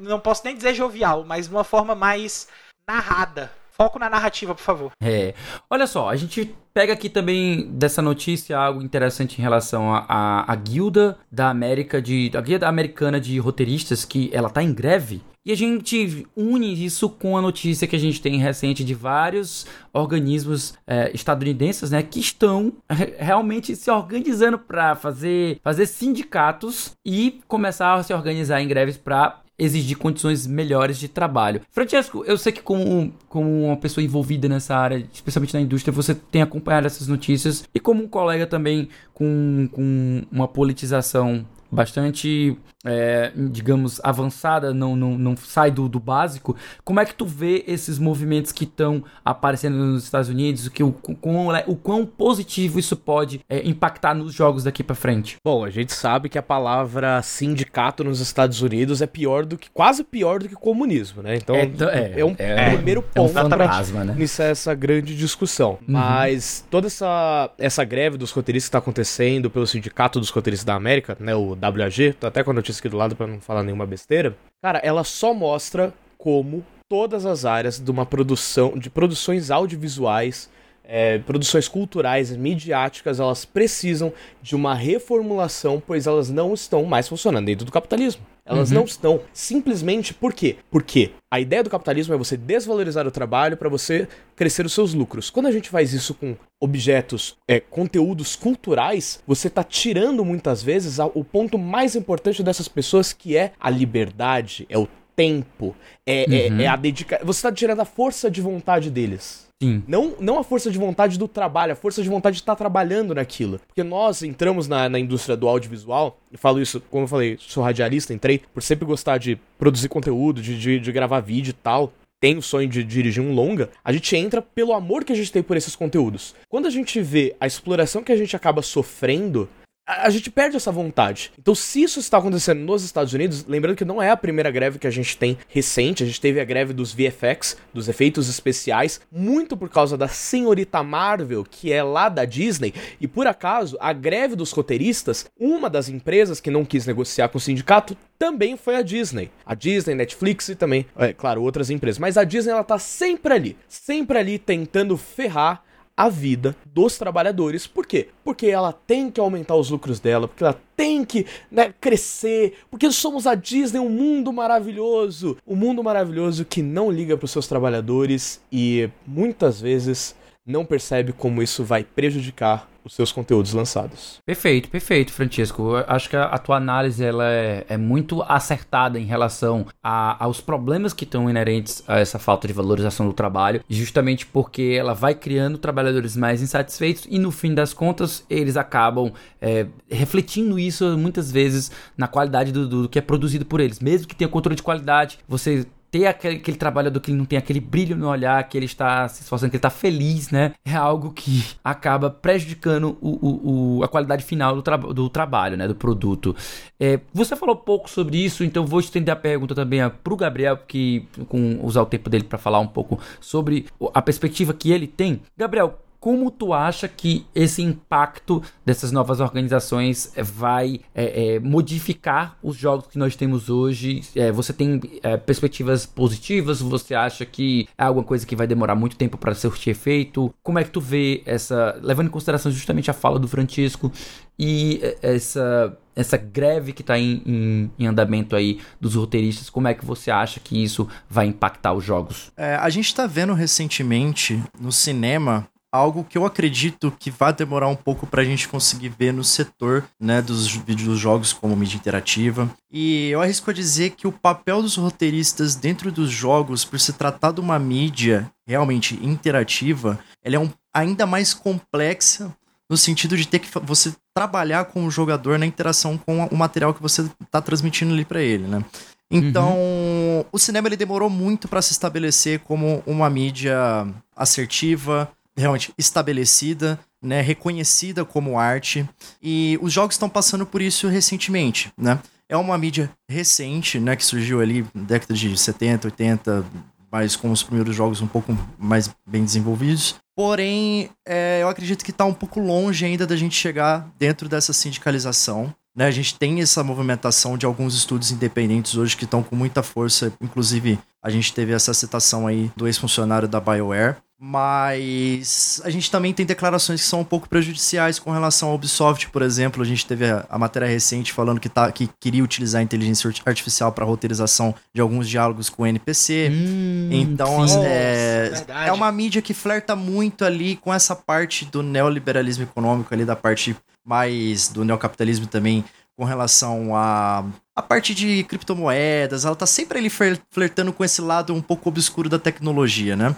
Não posso nem dizer jovial, mas uma forma mais narrada. Foco na narrativa, por favor.
É. Olha só, a gente pega aqui também dessa notícia algo interessante em relação à guilda da América de. A guilda americana de roteiristas, que ela tá em greve. E a gente une isso com a notícia que a gente tem recente de vários organismos é, estadunidenses, né, que estão realmente se organizando para fazer, fazer sindicatos e começar a se organizar em greves para exigir condições melhores de trabalho. Francesco, eu sei que como, como uma pessoa envolvida nessa área, especialmente na indústria, você tem acompanhado essas notícias e como um colega também com, com uma politização bastante, é, digamos, avançada, não, não, não sai do, do básico. Como é que tu vê esses movimentos que estão aparecendo nos Estados Unidos? O, que, o, quão, o quão positivo isso pode é, impactar nos jogos daqui para frente?
Bom, a gente sabe que a palavra sindicato nos Estados Unidos é pior do que, quase pior do que comunismo, né? Então, é, é, é um é, primeiro ponto. É um fantasma, né? Nisso é essa grande discussão. Uhum. Mas toda essa, essa greve dos roteiristas que está acontecendo pelo Sindicato dos Roteiristas da América, né, o WAG, até com a notícia aqui do lado para não falar nenhuma besteira. Cara, ela só mostra como todas as áreas de uma produção, de produções audiovisuais, é, produções culturais, midiáticas, elas precisam de uma reformulação, pois elas não estão mais funcionando dentro do capitalismo. Elas uhum. não estão simplesmente por quê? Porque a ideia do capitalismo é você desvalorizar o trabalho para você crescer os seus lucros. Quando a gente faz isso com objetos, é, conteúdos culturais, você está tirando muitas vezes o ponto mais importante dessas pessoas que é a liberdade, é o tempo, é, uhum. é, é a dedicação. Você está tirando a força de vontade deles. Sim. Não, não a força de vontade do trabalho, a força de vontade de estar trabalhando naquilo. Porque nós entramos na, na indústria do audiovisual, eu falo isso, como eu falei, sou radialista, entrei por sempre gostar de produzir conteúdo, de, de, de gravar vídeo e tal tem o sonho de dirigir um longa, a gente entra pelo amor que a gente tem por esses conteúdos. Quando a gente vê a exploração que a gente acaba sofrendo a, gente perde essa vontade. Então, se isso está acontecendo nos Estados Unidos, lembrando que não é a primeira greve que a gente tem recente, a gente teve a greve dos VFX, dos efeitos especiais, muito por causa da senhorita Marvel, que é lá da Disney, e por acaso, a greve dos roteiristas, uma das empresas que não quis negociar com o sindicato também foi a Disney. A Disney, Netflix e também, é, claro, outras empresas. Mas a Disney, ela tá sempre ali, sempre ali tentando ferrar a vida dos trabalhadores. Por quê? Porque ela tem que aumentar os lucros dela, porque ela tem que né, crescer, porque somos a Disney, um mundo maravilhoso, um mundo maravilhoso que não liga para os seus trabalhadores e muitas vezes não percebe como isso vai prejudicar os seus conteúdos lançados.
Perfeito, perfeito, Francisco. Eu acho que a, tua análise ela é, é, muito acertada em relação a, aos problemas que estão inerentes a essa falta de valorização do trabalho, justamente porque ela vai criando trabalhadores mais insatisfeitos e no fim das contas eles acabam é, refletindo isso muitas vezes na qualidade do, do, que é produzido por eles. Mesmo que tenha controle de qualidade, você ter aquele, aquele trabalhador que ele não tem aquele brilho no olhar, que ele está se esforçando, que ele está feliz, né? É algo que acaba prejudicando o, o, o a qualidade final do, tra do trabalho, né? Do produto. É, você falou pouco sobre isso, então vou estender a pergunta também para o Gabriel, que com usar o tempo dele para falar um pouco sobre a perspectiva que ele tem. Gabriel, como tu acha que esse impacto dessas novas organizações vai é, é, modificar os jogos que nós temos hoje? É, você tem perspectivas positivas? Você acha que é alguma coisa que vai demorar muito tempo para surtir efeito? Como é que tu vê essa, levando em consideração justamente a fala do Francisco e essa essa greve que está em, em, em, andamento aí dos roteiristas, como é que você acha que isso vai impactar os jogos?
É, a gente está vendo recentemente no cinema algo que eu acredito que vai demorar um pouco para a gente conseguir ver no setor né, dos videojogos como mídia interativa. E eu arrisco a dizer que o papel dos roteiristas dentro dos jogos, por se tratar de uma mídia realmente interativa, ela é um, ainda mais complexa no sentido de ter que você trabalhar com o jogador na interação com o material que você está transmitindo ali para ele, né? Então, uhum. o cinema ele demorou muito para se estabelecer como uma mídia assertiva, realmente estabelecida, né, reconhecida como arte, e os jogos estão passando por isso recentemente, né? É uma mídia recente, né, que surgiu ali na década de 70, 80, mas com os primeiros jogos um pouco mais bem desenvolvidos. Porém, é, eu acredito que está um pouco longe ainda da gente chegar dentro dessa sindicalização. Né? A gente tem essa movimentação de alguns estúdios independentes hoje que estão com muita força. Inclusive, a gente teve essa citação aí do ex-funcionário da BioWare, mas a gente também tem declarações que são um pouco prejudiciais com relação ao Ubisoft, por exemplo. A gente teve a, a matéria recente falando que, tá, que queria utilizar a inteligência artificial para roteirização de alguns diálogos com o NPC. Hum, então, sim. é, é uma mídia que flerta muito ali com essa parte do neoliberalismo econômico, ali da parte mais do neocapitalismo também, com relação a a parte de criptomoedas, ela tá sempre ali flertando com esse lado um pouco obscuro da tecnologia, né?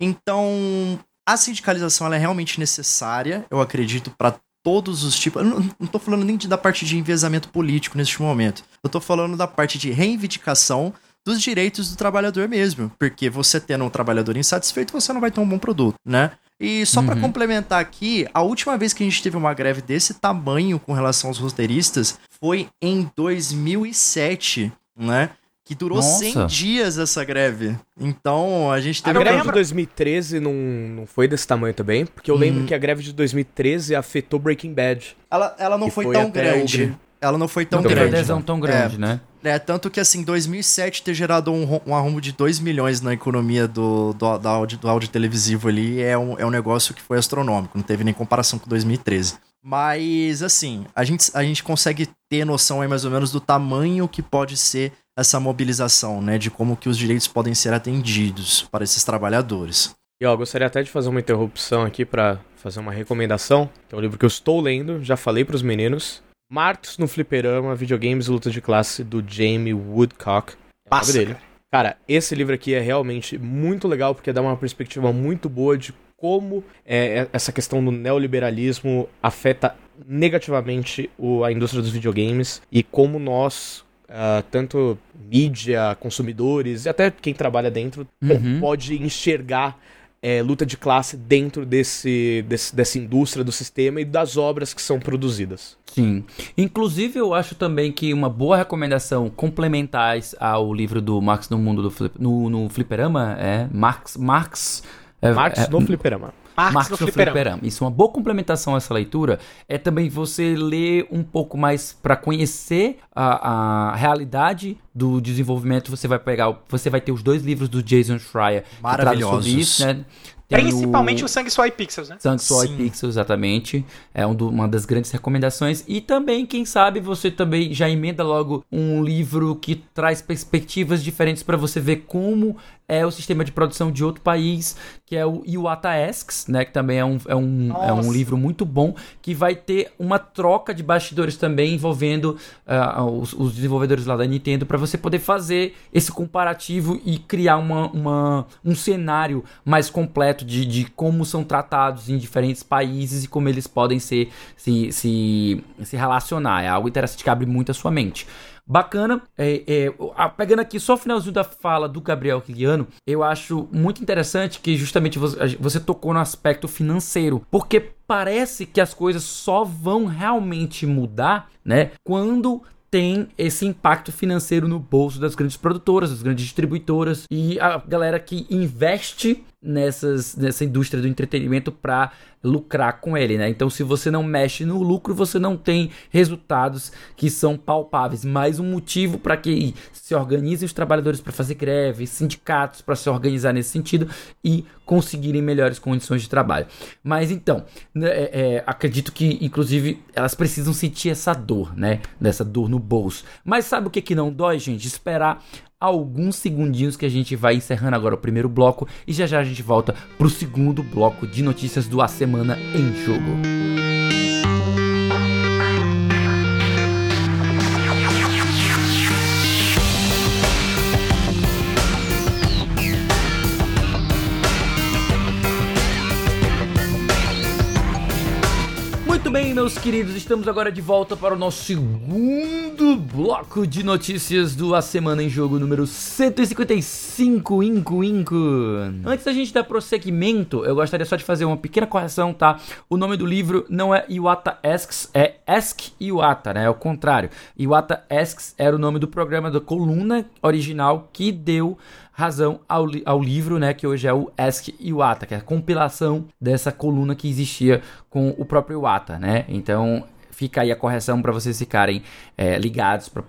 Então, a sindicalização é realmente necessária, eu acredito, para todos os tipos. Eu não, tô falando nem de, da parte de enviesamento político neste momento. Eu tô falando da parte de reivindicação dos direitos do trabalhador mesmo. Porque você tendo um trabalhador insatisfeito, você não vai ter um bom produto, né? E só uhum. para complementar aqui, a última vez que a gente teve uma greve desse tamanho com relação aos roteiristas foi em 2007, né? Que durou Nossa. 100 dias essa greve. Então, a gente teve...
A greve de 2013 não, não foi desse tamanho também, porque eu hum. lembro que a greve de 2013 afetou Breaking Bad.
Ela, ela não foi, foi, tão grande. Ela não foi tão
não
grande.
Não adesão tão grande,
é,
né?
É, tanto que assim, 2007 ter gerado um, um arrumo de 2 milhões na economia do, do, do, áudio, do áudio televisivo ali é um, é um negócio que foi astronômico, não teve nem comparação com 2013. Mas, assim, a gente, a gente consegue ter noção aí mais ou menos do tamanho que pode ser essa mobilização, né, de como que os direitos podem ser atendidos para esses trabalhadores.
E ó, gostaria até de fazer uma interrupção aqui para fazer uma recomendação, que é um livro que eu estou lendo, já falei para os meninos. Marx no Fliperama, Videogames e Luta de Classe, do Jamie Woodcock. É
Passa, dele.
Cara. cara, esse livro aqui é realmente muito legal, porque dá uma perspectiva muito boa de como é, é essa questão do neoliberalismo afeta negativamente o, a indústria dos videogames e como nós, Uh, tanto mídia, consumidores e até quem trabalha dentro uhum. pode enxergar é, luta de classe dentro desse, desse, dessa indústria do sistema e das obras que são produzidas.
Sim. Inclusive, eu acho também que uma boa recomendação complementar ao livro do Marx no mundo do flip, no, no fliperama é Marx. Marx,
é, Marx é, no fliperama.
Marx, Marx no Fliperama. Fliperama. Isso, uma boa complementação a essa leitura é também você ler um pouco mais para conhecer a, a realidade do desenvolvimento. Você vai pegar, você vai ter os dois livros do Jason Schreier
maravilhosos, sobre isso, né?
Principalmente o, o Sangue Suai Pixels, né?
Sangue Suai Pixels, exatamente. É um do, uma das grandes recomendações. E também, quem sabe, você também já emenda logo um livro que traz perspectivas diferentes para você ver como é o sistema de produção de outro país, que é o Iwata Asks, né? Que também é um, é, um, é um livro muito bom, que vai ter uma troca de bastidores também envolvendo uh, os, os, desenvolvedores lá da Nintendo para você poder fazer esse comparativo e criar uma, uma, um cenário mais completo aspecto de, de como são tratados em diferentes países e como eles podem ser, se, se, se relacionar. É algo interessante que abre muito a sua mente. Bacana. É, é, pegando aqui só o finalzinho da fala do Gabriel Kiliano, eu acho muito interessante que justamente você, você tocou no aspecto financeiro. Porque parece que as coisas só vão realmente mudar, né? Quando tem esse impacto financeiro no bolso das grandes produtoras, das grandes distribuidoras e a galera que investe nessas, nessa indústria do entretenimento para lucrar com ele, né? Então, se você não mexe no lucro, você não tem resultados que são palpáveis. Mais um motivo para que se organizem os trabalhadores para fazer greve, sindicatos para se organizar nesse sentido e conseguirem melhores condições de trabalho. Mas então, né, é, é, acredito que, inclusive, elas precisam sentir essa dor, né? Dessa dor no bolso. Mas sabe o que que não dói, gente? Esperar alguns segundinhos que a gente vai encerrando agora o primeiro bloco e já já a gente volta pro segundo bloco de notícias do A Semana em Jogo. Meus queridos? Estamos agora de volta para o nosso segundo bloco de notícias do A Semana em Jogo número 155, Inco Inco. Antes da gente dar prosseguimento, eu gostaria só de fazer uma pequena correção, tá? O nome do livro não é Iwata Asks, é Ask Iwata, né? É o contrário. Iwata Asks era o nome do programa da coluna original que deu razão ao, ao livro, né, que hoje é o Ask Iwata, que é a compilação dessa coluna que existia com o próprio Iwata, né? Então, fica aí a correção para vocês ficarem é, ligados, para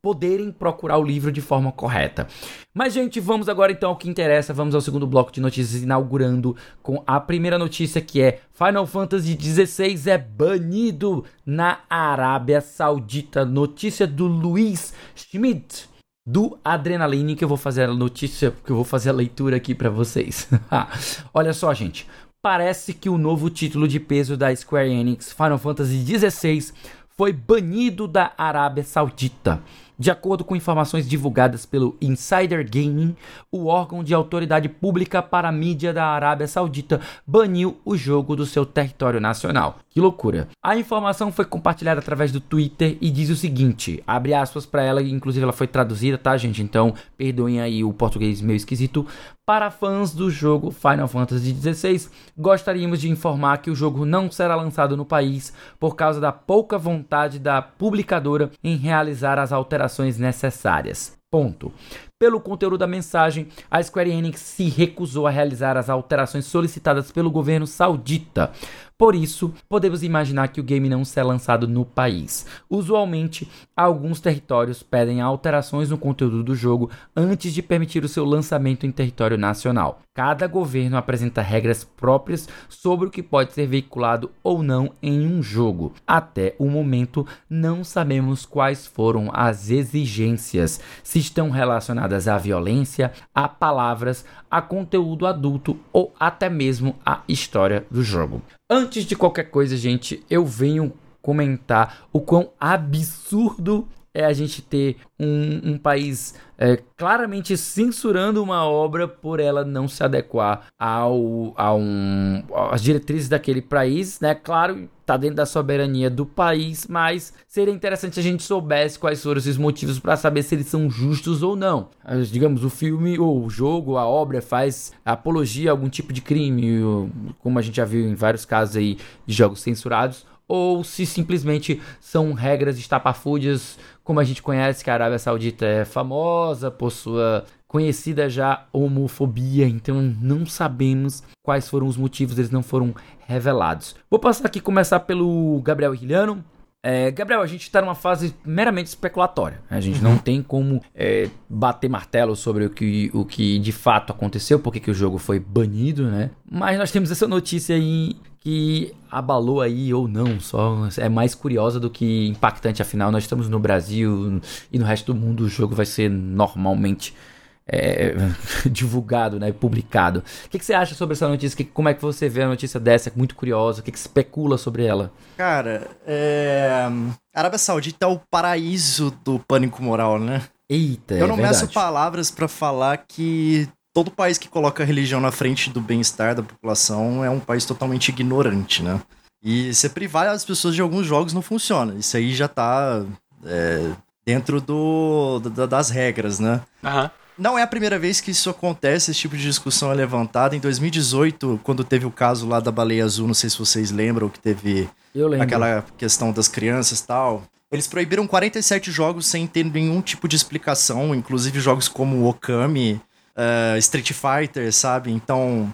poderem procurar o livro de forma correta. Mas, gente, vamos agora então ao que interessa. Vamos ao segundo bloco de notícias, inaugurando com a primeira notícia que é Final Fantasy XVI é banido na Arábia Saudita. Notícia do Luiz Schmidt do Adrenaline que eu vou fazer a notícia, que eu vou fazer a leitura aqui para vocês. Olha só, gente. Parece que o novo título de peso da Square Enix, Final Fantasy XVI, foi banido da Arábia Saudita. De acordo com informações divulgadas pelo Insider Gaming, o órgão de autoridade pública para a mídia da Arábia Saudita baniu o jogo do seu território nacional. Que loucura. A informação foi compartilhada através do Twitter e diz o seguinte, abre aspas para ela, inclusive ela foi traduzida, tá, gente? Então, perdoem aí o português meio esquisito. Para fãs do jogo Final Fantasy XVI, gostaríamos de informar que o jogo não será lançado no país por causa da pouca vontade da publicadora em realizar as alterações necessárias. Ponto. Pelo conteúdo da mensagem, a Square Enix se recusou a realizar as alterações solicitadas pelo governo saudita. Por isso, podemos imaginar que o game não será lançado no país. Usualmente, alguns territórios pedem alterações no conteúdo do jogo antes de permitir o seu lançamento em território nacional. Cada governo apresenta regras próprias sobre o que pode ser veiculado ou não em um jogo. Até o momento, não sabemos quais foram as exigências, se estão relacionadas à violência, a palavras, a conteúdo adulto ou até mesmo a história do jogo. Antes de qualquer coisa, gente, eu venho comentar o quão absurdo é a gente ter um, um país é, claramente censurando uma obra por ela não se adequar ao, a um, às diretrizes daquele país, né? Claro, tá dentro da soberania do país, mas seria interessante se a gente soubesse quais foram esses motivos para saber se eles são justos ou não. Digamos, o filme ou o jogo, a obra faz apologia a algum tipo de crime, como a gente já viu em vários casos aí de jogos censurados, ou se simplesmente são regras estapafúrdias, como a gente conhece que a Arábia Saudita é famosa por sua conhecida já homofobia, então não sabemos quais foram os motivos, eles não foram revelados. Vou passar aqui começar pelo Gabriel Iliano. É, Gabriel, a gente está numa fase meramente especulatória. Né? A gente não tem como é, bater martelo sobre o que, o que de fato aconteceu, porque que o jogo foi banido, né? Mas nós temos essa notícia aí que abalou aí ou não, só é mais curiosa do que impactante. Afinal, nós estamos no Brasil e no resto do mundo o jogo vai ser normalmente é, divulgado, né, publicado. O que, que, você acha sobre essa notícia? Que, como é que você vê a notícia dessa? É muito curiosa. O que, que especula sobre ela?
Cara, é... a Arábia Saudita é o paraíso do pânico moral, né?
Eita,
Eu
é
não
verdade.
meço palavras para falar que todo país que coloca a religião na frente do bem-estar da população é um país totalmente ignorante, né? E você privar as pessoas de alguns jogos não funciona. Isso aí já tá é, dentro do, do, das regras, né?
Aham.
Não é a primeira vez que isso acontece, esse tipo de discussão é levantada. Em 2018, quando teve o caso lá da baleia azul, não sei se vocês lembram, que teve
Eu lembro.
aquela questão das crianças e tal. Eles proibiram 47 jogos sem ter nenhum tipo de explicação, inclusive jogos como Okami, eh, Street Fighter, sabe? Então,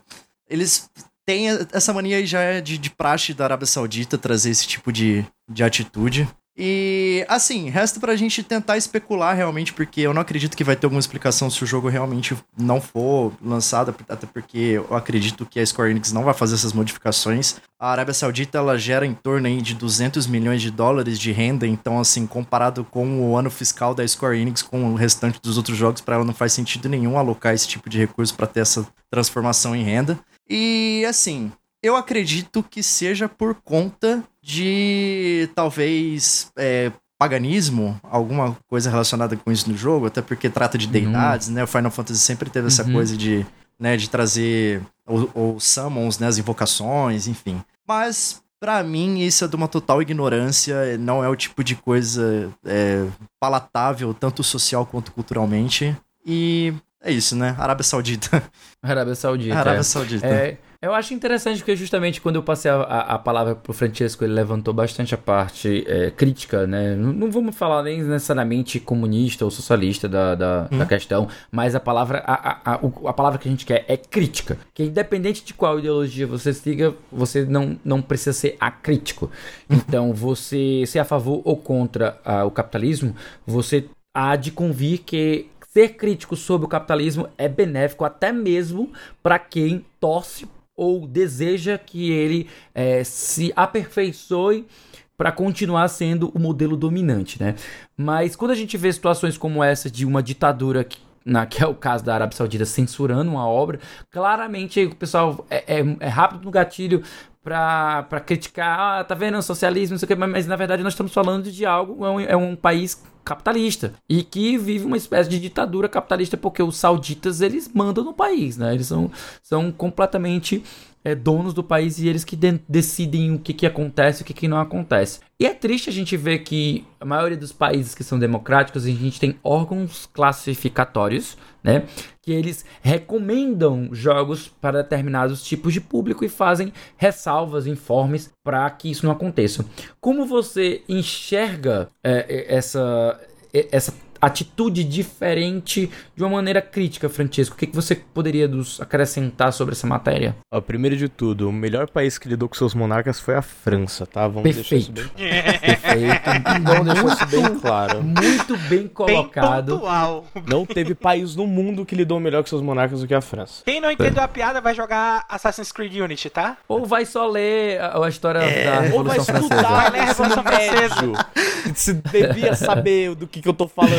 eles têm essa mania aí já é de, de praxe da Arábia Saudita trazer esse tipo de, de atitude. E, assim, resta pra gente tentar especular realmente, porque eu não acredito que vai ter alguma explicação se o jogo realmente não for lançado, até porque eu acredito que a Square Enix não vai fazer essas modificações. A Arábia Saudita, ela gera em torno aí de 200 milhões de dólares de renda, então, assim, comparado com o ano fiscal da Square Enix com o restante dos outros jogos, pra ela não faz sentido nenhum alocar esse tipo de recurso pra ter essa transformação em renda. E, assim, eu acredito que seja por conta de talvez é, paganismo, alguma coisa relacionada com isso no jogo, até porque trata de deidades, né? O Final Fantasy sempre teve essa
Uhum.
coisa de, né, de trazer os summons, né, as invocações, enfim. Mas pra mim isso é de uma total ignorância, não é o tipo de coisa é, palatável tanto social quanto culturalmente. E é isso, né? Arábia Saudita.
Arábia Saudita.
Arábia
é.
Saudita.
É, eu acho interessante porque justamente quando eu passei a, a, a palavra pro Francesco, ele levantou bastante a parte é, crítica, né? Não, não vamos falar nem necessariamente comunista ou socialista da, da, da questão, mas a palavra a, a, palavra que a gente quer é crítica. Que independente de qual ideologia você siga, você não, não precisa ser acrítico. Então, você ser a favor ou contra ah, o capitalismo, você há de convir que ser crítico sobre o capitalismo é benéfico até mesmo para quem torce ou deseja que ele eh, se aperfeiçoe para continuar sendo o modelo dominante, né? Mas quando a gente vê situações como essa de uma ditadura que, na, que é o caso da Arábia Saudita censurando uma obra, claramente o pessoal é, é- é rápido no gatilho pra criticar, ah, tá vendo, socialismo, não sei o que, mas, mas na verdade nós estamos falando de algo, é um, é um país capitalista e que vive uma espécie de ditadura capitalista porque os sauditas eles mandam no país, né? Eles são, são completamente é, donos do país e eles que de- decidem o que, que acontece e o que, que não acontece. E é triste a gente ver que a maioria dos países que são democráticos a gente tem órgãos classificatórios, né? Que eles recomendam jogos para determinados tipos de público e fazem ressalvas, informes para que isso não aconteça. Como você enxerga é, essa, essa atitude diferente de uma maneira crítica, Francisco? O que, que você poderia nos acrescentar sobre essa matéria?
Ó, primeiro de tudo, o melhor país que lidou com seus monarcas foi a França, tá? Vamos
Perfeito.
deixar isso bem,
Perfeito.
vamos deixar isso bem claro.
Muito bem
Bem
colocado.
pontual.
Não teve país no mundo que lidou melhor com seus monarcas do que a França.
Quem não entendeu a piada vai jogar Assassin's Creed Unity, tá?
Ou vai só ler a, a história da
Ou vai
Revolução
estudar
Francesa?
Vai ler a Revolução Francesa.
médio. Você devia saber do que, que eu tô falando.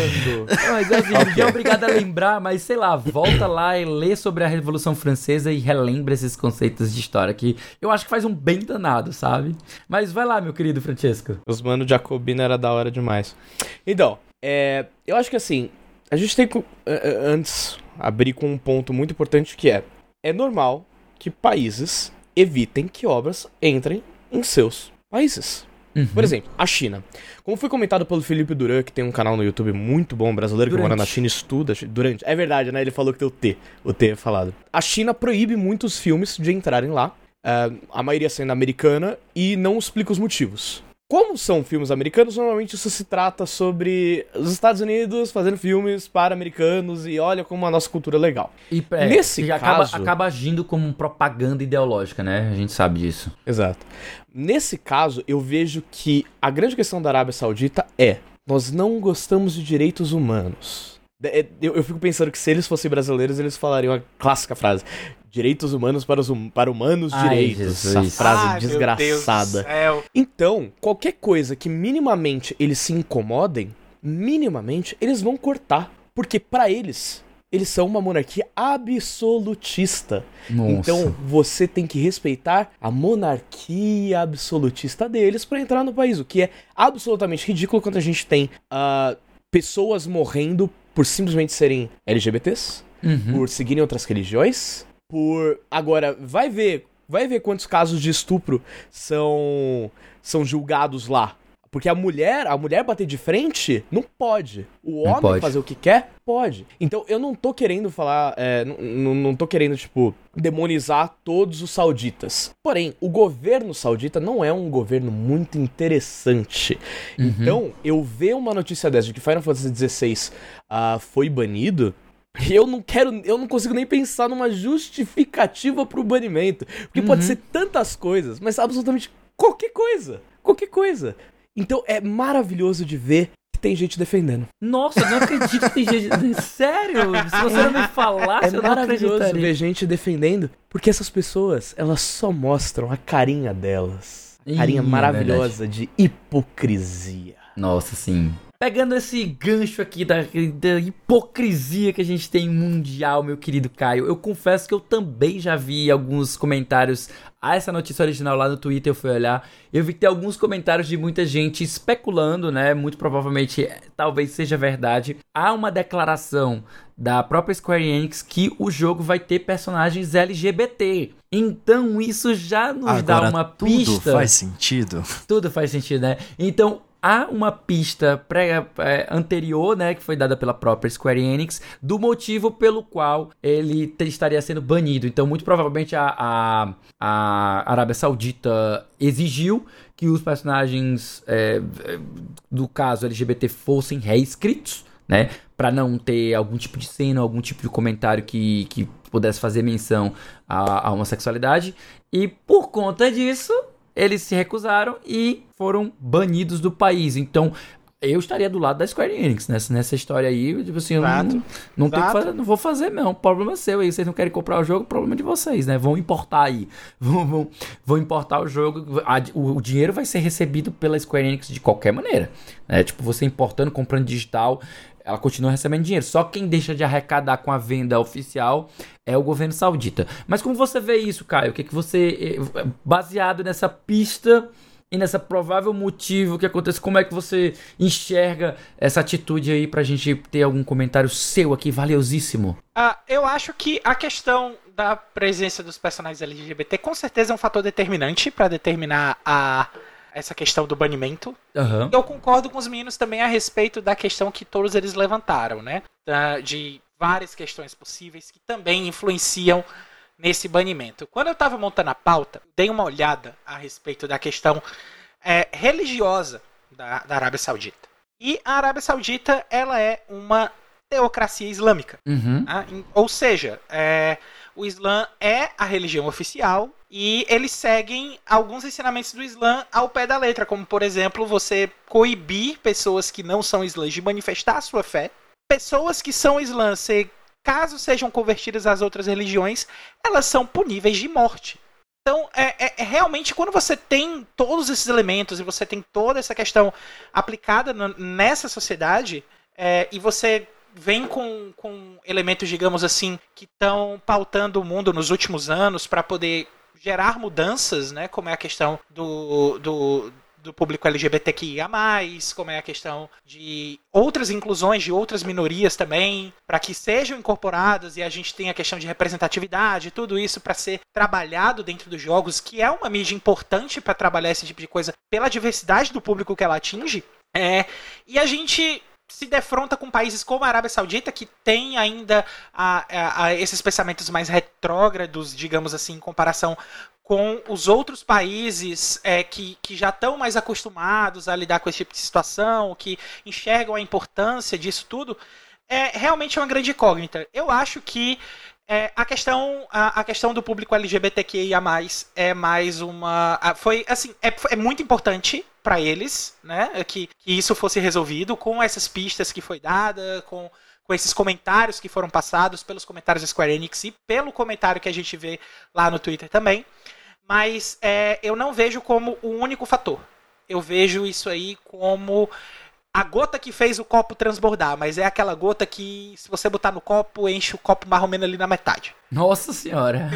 Mas assim, ninguém é obrigado a lembrar, mas sei lá, volta lá e lê sobre a Revolução Francesa e relembra esses conceitos de história que eu acho que faz um bem danado, sabe? Mas vai lá, meu querido Francesco.
Os mano Jacobina era da hora demais. Então, é, eu acho que assim, a gente tem que, eh, eh, antes, abrir com um ponto muito importante que é: é normal que países evitem que obras entrem em seus países.
Uhum.
Por exemplo, a China. Como foi comentado pelo Felipe Duran, que tem um canal no YouTube muito bom, brasileiro, que
Durante.
mora na China, estuda. Durante. É verdade, né? Ele falou que tem o T. O T é falado. A China proíbe muitos filmes de entrarem lá. ah, a maioria sendo americana, e não explica os motivos. Como são filmes americanos, normalmente isso se trata sobre os Estados Unidos fazendo filmes para americanos e olha como a nossa cultura é legal.
E, é,
Nesse
que acaba,
caso-
acaba agindo como propaganda ideológica, né? A gente sabe disso.
Exato. Nesse caso, eu vejo que a grande questão da Arábia Saudita é: nós não gostamos de direitos humanos. É, Eu, eu fico pensando que se eles fossem brasileiros, eles falariam a clássica frase: direitos humanos para, os hum- para humanos
Ai,
direitos. Essa
Jesus.
frase
Ai, do
desgraçada. Então, qualquer coisa que minimamente eles se incomodem, minimamente eles vão cortar. Porque pra eles, eles são uma monarquia absolutista.
Nossa.
Então você tem que respeitar a monarquia absolutista deles pra entrar no país, o que é absolutamente ridículo quando a gente tem ah, pessoas morrendo por simplesmente serem LGBTs.
Uhum.
por seguirem outras religiões, por agora vai ver, vai ver quantos casos de estupro são são julgados lá. Porque a mulher, a mulher bater de frente, não pode. O homem
pode.
fazer o que quer, pode. Então eu não tô querendo falar, é, não, tô querendo, tipo, demonizar todos os sauditas. Porém, o governo saudita não é um governo muito interessante. Então, eu ver uma notícia dessa de que Final Fantasy XVI ah, foi banido, eu não quero, eu não consigo nem pensar numa justificativa pro banimento. Porque pode ser tantas coisas, mas absolutamente qualquer coisa. Qualquer coisa. Então é maravilhoso de ver que tem gente defendendo.
Nossa, eu não acredito que tem gente. Sério? Se você não me falasse,
É
eu não
maravilhoso
acreditaria.
ver gente defendendo, porque essas pessoas, elas só mostram a carinha delas. A
Ih,
carinha
é
maravilhosa de hipocrisia.
Nossa, sim. Pegando esse gancho aqui da, da hipocrisia que a gente tem mundial, meu querido Caio, eu confesso que eu também já vi alguns comentários a essa notícia original lá no Twitter, eu fui olhar, eu vi que tem alguns comentários de muita gente especulando, né, muito provavelmente, eh, talvez seja verdade, há uma declaração da própria Square Enix que o jogo vai ter personagens LGBT. Então isso já nos dá
Agora,
uma
tudo
pista
faz sentido.
tudo faz sentido, né? Então, há uma pista pré, é, anterior, né, que foi dada pela própria Square Enix, do motivo pelo qual ele estaria sendo banido. Então, muito provavelmente a, a, a Arábia Saudita exigiu que os personagens é, do caso LGBT fossem reescritos, né, Pra não ter algum tipo de cena, algum tipo de comentário que, que pudesse fazer menção à homossexualidade. E por conta disso, eles se recusaram e foram banidos do país. Então, eu estaria do lado da Square Enix nessa, nessa história aí. Tipo assim, eu não,
Exato.
não, tenho
Exato.
fazer, não vou fazer, não. Problema é seu aí. Vocês não querem comprar o jogo, problema é de vocês, né? Vão importar aí. Vão, vão, vão importar o jogo. A- o, o dinheiro vai ser recebido pela Square Enix de qualquer maneira. Né? Tipo, você importando, comprando digital. Ela continua recebendo dinheiro. Só quem deixa de arrecadar com a venda oficial é o governo saudita. Mas como você vê isso, Caio? O que, que você. eh, Baseado nessa pista e nessa provável motivo que acontece, como é que você enxerga essa atitude aí pra gente ter algum comentário seu aqui, valiosíssimo?
Ah, eu acho que a questão da presença dos personagens LGBT com certeza é um fator determinante para determinar a, essa questão do banimento.
Aham.
Eu concordo com os meninos também a respeito da questão que todos eles levantaram, né? De várias questões possíveis que também influenciam nesse banimento. Quando eu estava montando a pauta, dei uma olhada a respeito da questão é, religiosa da, da Arábia Saudita. E a Arábia Saudita, ela é uma teocracia islâmica.
Uhum.
Em- ou seja, é, o Islã é a religião oficial e eles seguem alguns ensinamentos do Islã ao pé da letra, como por exemplo você coibir pessoas que não são islãs de manifestar a sua fé, pessoas que são islãs, se, caso sejam convertidas às outras religiões, elas são puníveis de morte. Então, é, é- é realmente quando você tem todos esses elementos e você tem toda essa questão aplicada nessa sociedade, é, e você vem com, com elementos, digamos assim, que estão pautando o mundo nos últimos anos para poder gerar mudanças, né? Como é a questão do, do, do público LGBTQIA+, como é a questão de outras inclusões de outras minorias também, para que sejam incorporadas e a gente tem a questão de representatividade, tudo isso para ser trabalhado dentro dos jogos, que é uma mídia importante para trabalhar esse tipo de coisa pela diversidade do público que ela atinge. É, e a gente se defronta com países como a Arábia Saudita, que tem ainda a- a- a esses pensamentos mais retrógrados, digamos assim, em comparação com os outros países é, que, que já estão mais acostumados a lidar com esse tipo de situação, que enxergam a importância disso tudo, é realmente uma grande incógnita. Eu acho que é, a, questão, a, a questão do público LGBTQIA+, é mais uma... Foi, assim, é, é muito importante para eles, né, que, que isso fosse resolvido com essas pistas que foi dada, com, com esses comentários que foram passados pelos comentários da Square Enix e pelo comentário que a gente vê lá no Twitter também. Mas é, eu não vejo como o único fator. Eu vejo isso aí como a gota que fez o copo transbordar, mas é aquela gota que, se você botar no copo, enche o copo mais ou menos ali na metade.
Nossa senhora.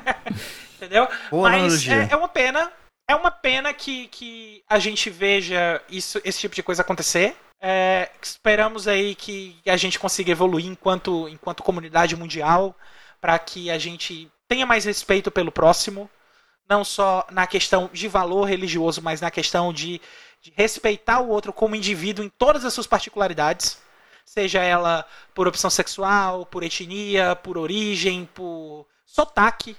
Entendeu?
Boa
Mas é, é uma pena. É uma pena que, que a gente veja isso, esse tipo de coisa acontecer. É, esperamos aí que a gente consiga evoluir enquanto, enquanto comunidade mundial, para que a gente tenha mais respeito pelo próximo, não só na questão de valor religioso, mas na questão de, de respeitar o outro como indivíduo em todas as suas particularidades, seja ela por opção sexual, por etnia, por origem, por sotaque.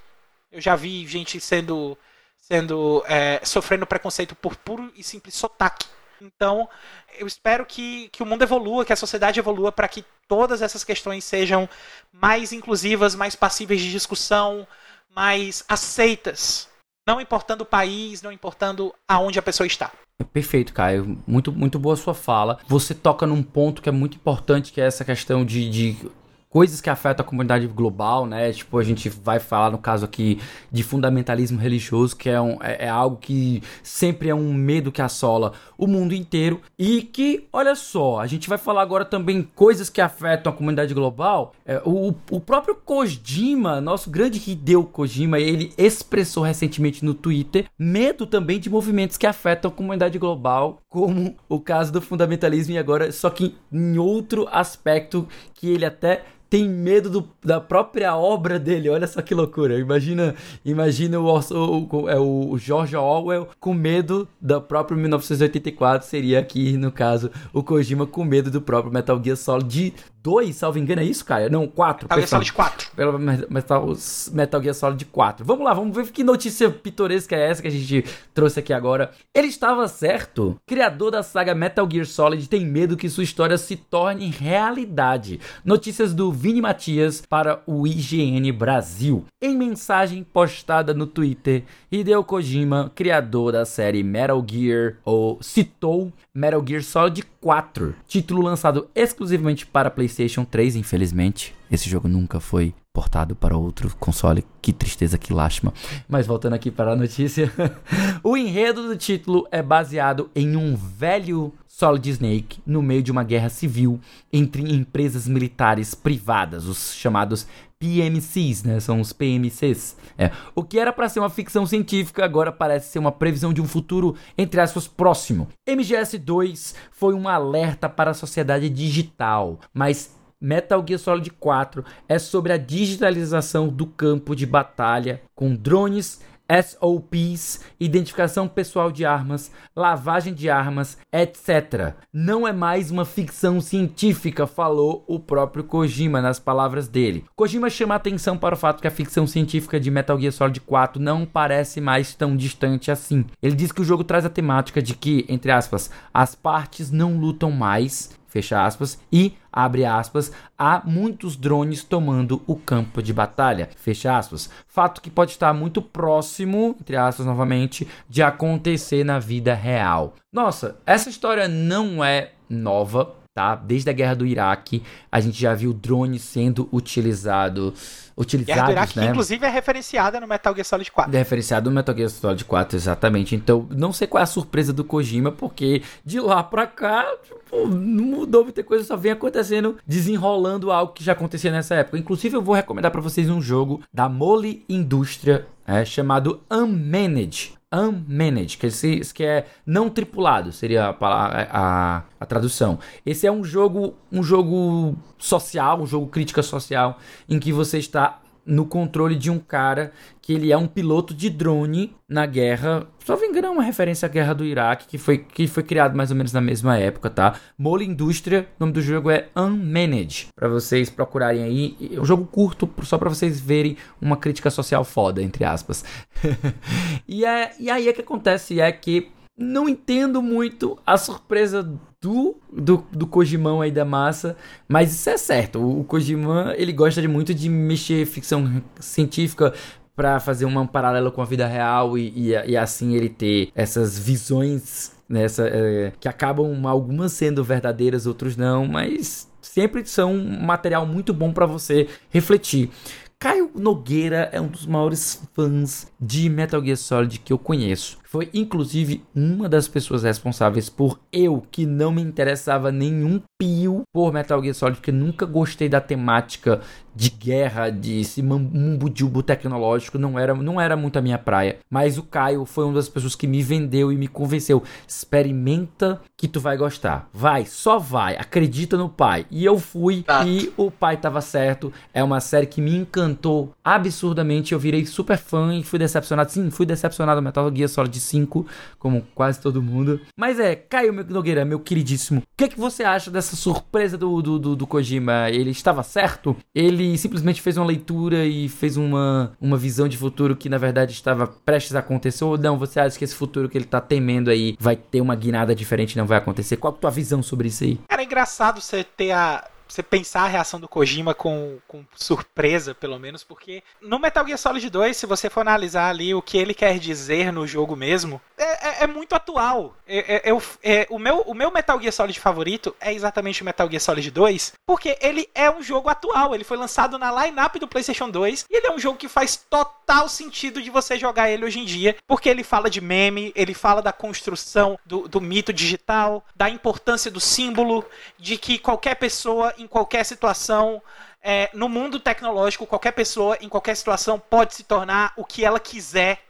Eu já vi gente sendo, sendo é, sofrendo preconceito por puro e simples sotaque. Então, eu espero que, que o mundo evolua, que a sociedade evolua para que todas essas questões sejam mais inclusivas, mais passíveis de discussão, mais aceitas. Não importando o país, não importando aonde a pessoa está.
Perfeito, Caio. Muito, muito boa sua fala. Você toca num ponto que é muito importante, que é essa questão de, de coisas que afetam a comunidade global, né? Tipo, a gente vai falar no caso aqui de fundamentalismo religioso, que é, um, é, é, algo que sempre é um medo que assola o mundo inteiro. E que, olha só, a gente vai falar agora também coisas que afetam a comunidade global. É, o, o próprio Kojima, nosso grande Hideo Kojima, ele expressou recentemente no Twitter medo também de movimentos que afetam a comunidade global, como o caso do fundamentalismo e agora, só que em outro aspecto que ele até tem medo do, da própria obra dele. Olha só que loucura. Imagina, imagina o, o, o, é o George Orwell com medo da própria 1984. Seria aqui, no caso, o Kojima com medo do próprio Metal Gear Solid 2, salvo engano, é isso, cara? Não, 4.
Metal Gear Solid 4.
Pelo Metal, Metal Gear Solid 4. Vamos lá, vamos ver que notícia pitoresca é essa que a gente trouxe aqui agora. Ele estava certo. Criador da saga Metal Gear Solid tem medo que sua história se torne realidade. Notícias do Vini Matias para o IGN Brasil. Em mensagem postada no Twitter, Hideo Kojima, criador da série Metal Gear, ou citou Metal Gear Solid 4, título lançado exclusivamente para PlayStation 3, infelizmente. Esse jogo nunca foi portado para outro console. Que tristeza, que lástima. Mas voltando aqui para a notícia. o enredo do título é baseado em um velho Solid Snake no meio de uma guerra civil entre empresas militares privadas, os chamados PMCs, né? São os PMCs. É. O que era para ser uma ficção científica agora parece ser uma previsão de um futuro, entre aspas, próximo. MGS2 foi um alerta para a sociedade digital, mas Metal Gear Solid 4 é sobre a digitalização do campo de batalha com drones SOPs, identificação pessoal de armas, lavagem de armas, etc. Não é mais uma ficção científica, falou o próprio Kojima nas palavras dele. Kojima chama atenção para o fato que a ficção científica de Metal Gear Solid 4 não parece mais tão distante assim. Ele diz que o jogo traz a temática de que, entre aspas, as partes não lutam mais fecha aspas, e, abre aspas, há muitos drones tomando o campo de batalha, fecha aspas. Fato que pode estar muito próximo, entre aspas novamente, de acontecer na vida real. Nossa, essa história não é nova, tá? Desde a guerra do Iraque, a gente já viu drones sendo utilizado, utilizados, guerra do Iraque, né?
que inclusive é referenciada no Metal Gear Solid 4.
É referenciado no Metal Gear Solid 4, exatamente. Então, não sei qual é a surpresa do Kojima, porque de lá pra cá, tipo, não mudou muita coisa, só vem acontecendo, desenrolando algo que já acontecia nessa época. Inclusive, eu vou recomendar para vocês um jogo da Mole Indústria, é, chamado Unmanaged unmanaged, que, esse, que é não tripulado, seria a, a, a, tradução. Esse é um jogo, um jogo social, um jogo crítica social, em que você está no controle de um cara que ele é um piloto de drone na guerra. Só me engano, é uma referência à guerra do Iraque, que foi, que foi criado mais ou menos na mesma época, tá? Mole Indústria, o nome do jogo é Unmanaged, para vocês procurarem aí. É um jogo curto, só para vocês verem uma crítica social foda, entre aspas. e, é, e aí o que acontece é que não entendo muito a surpresa do, do, do Kojimão aí da massa, mas isso é certo. O, o ele gosta de muito de mexer ficção científica para fazer um paralelo com a vida real e, e, e assim ele ter essas visões nessa é, que acabam algumas sendo verdadeiras, outros não, mas sempre são um material muito bom para você refletir. Caio Nogueira é um dos maiores fãs de Metal Gear Solid que eu conheço. foi inclusive uma das pessoas responsáveis por eu, que não me interessava nenhum pio por Metal Gear Solid, porque nunca gostei da temática de guerra, de esse mumbo tecnológico, não era, não era muito a minha praia. Mas o Caio foi uma das pessoas que me vendeu e me convenceu. Experimenta que tu vai gostar. Vai, só vai. Acredita no pai. E eu fui tá. e o pai tava certo. É uma série que me encantou absurdamente. Eu virei super fã e fui decepcionado. Sim, fui decepcionado Metal Gear Solid 5, como quase todo mundo. Mas é, Caio Nogueira, meu queridíssimo. O que, que você acha dessa surpresa do, do, do, do Kojima? Ele estava certo? Ele simplesmente fez uma leitura e fez uma, uma visão de futuro que na verdade estava prestes a acontecer? Ou não, você acha que esse futuro que ele tá temendo aí vai ter uma guinada diferente não vai acontecer? Qual a tua visão sobre isso aí?
Era engraçado você ter a, você pensar a reação do Kojima com, com surpresa, pelo menos, porque no Metal Gear Solid 2, se você for analisar ali o que ele quer dizer no jogo mesmo, é, é, é muito atual. É, é, é, o, meu, o meu Metal Gear Solid favorito é exatamente o Metal Gear Solid 2, porque ele é um jogo atual. Ele foi lançado na line-up do PlayStation 2 e ele é um jogo que faz total sentido de você jogar ele hoje em dia, porque ele fala de meme, ele fala da construção do, do mito digital, da importância do símbolo, de que qualquer pessoa em qualquer situação, é, no mundo tecnológico, qualquer pessoa em qualquer situação pode se tornar o que ela quiser,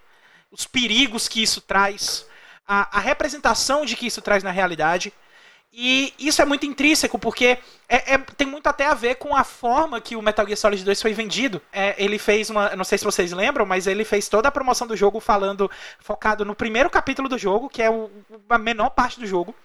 os perigos que isso traz, a, a representação de que isso traz na realidade. E isso é muito intrínseco, porque é, é, tem muito até a ver com a forma que o Metal Gear Solid 2 foi vendido. É, ele fez uma. Não sei se vocês lembram, mas ele fez toda a promoção do jogo falando. focado no primeiro capítulo do jogo, que é o, a menor parte do jogo.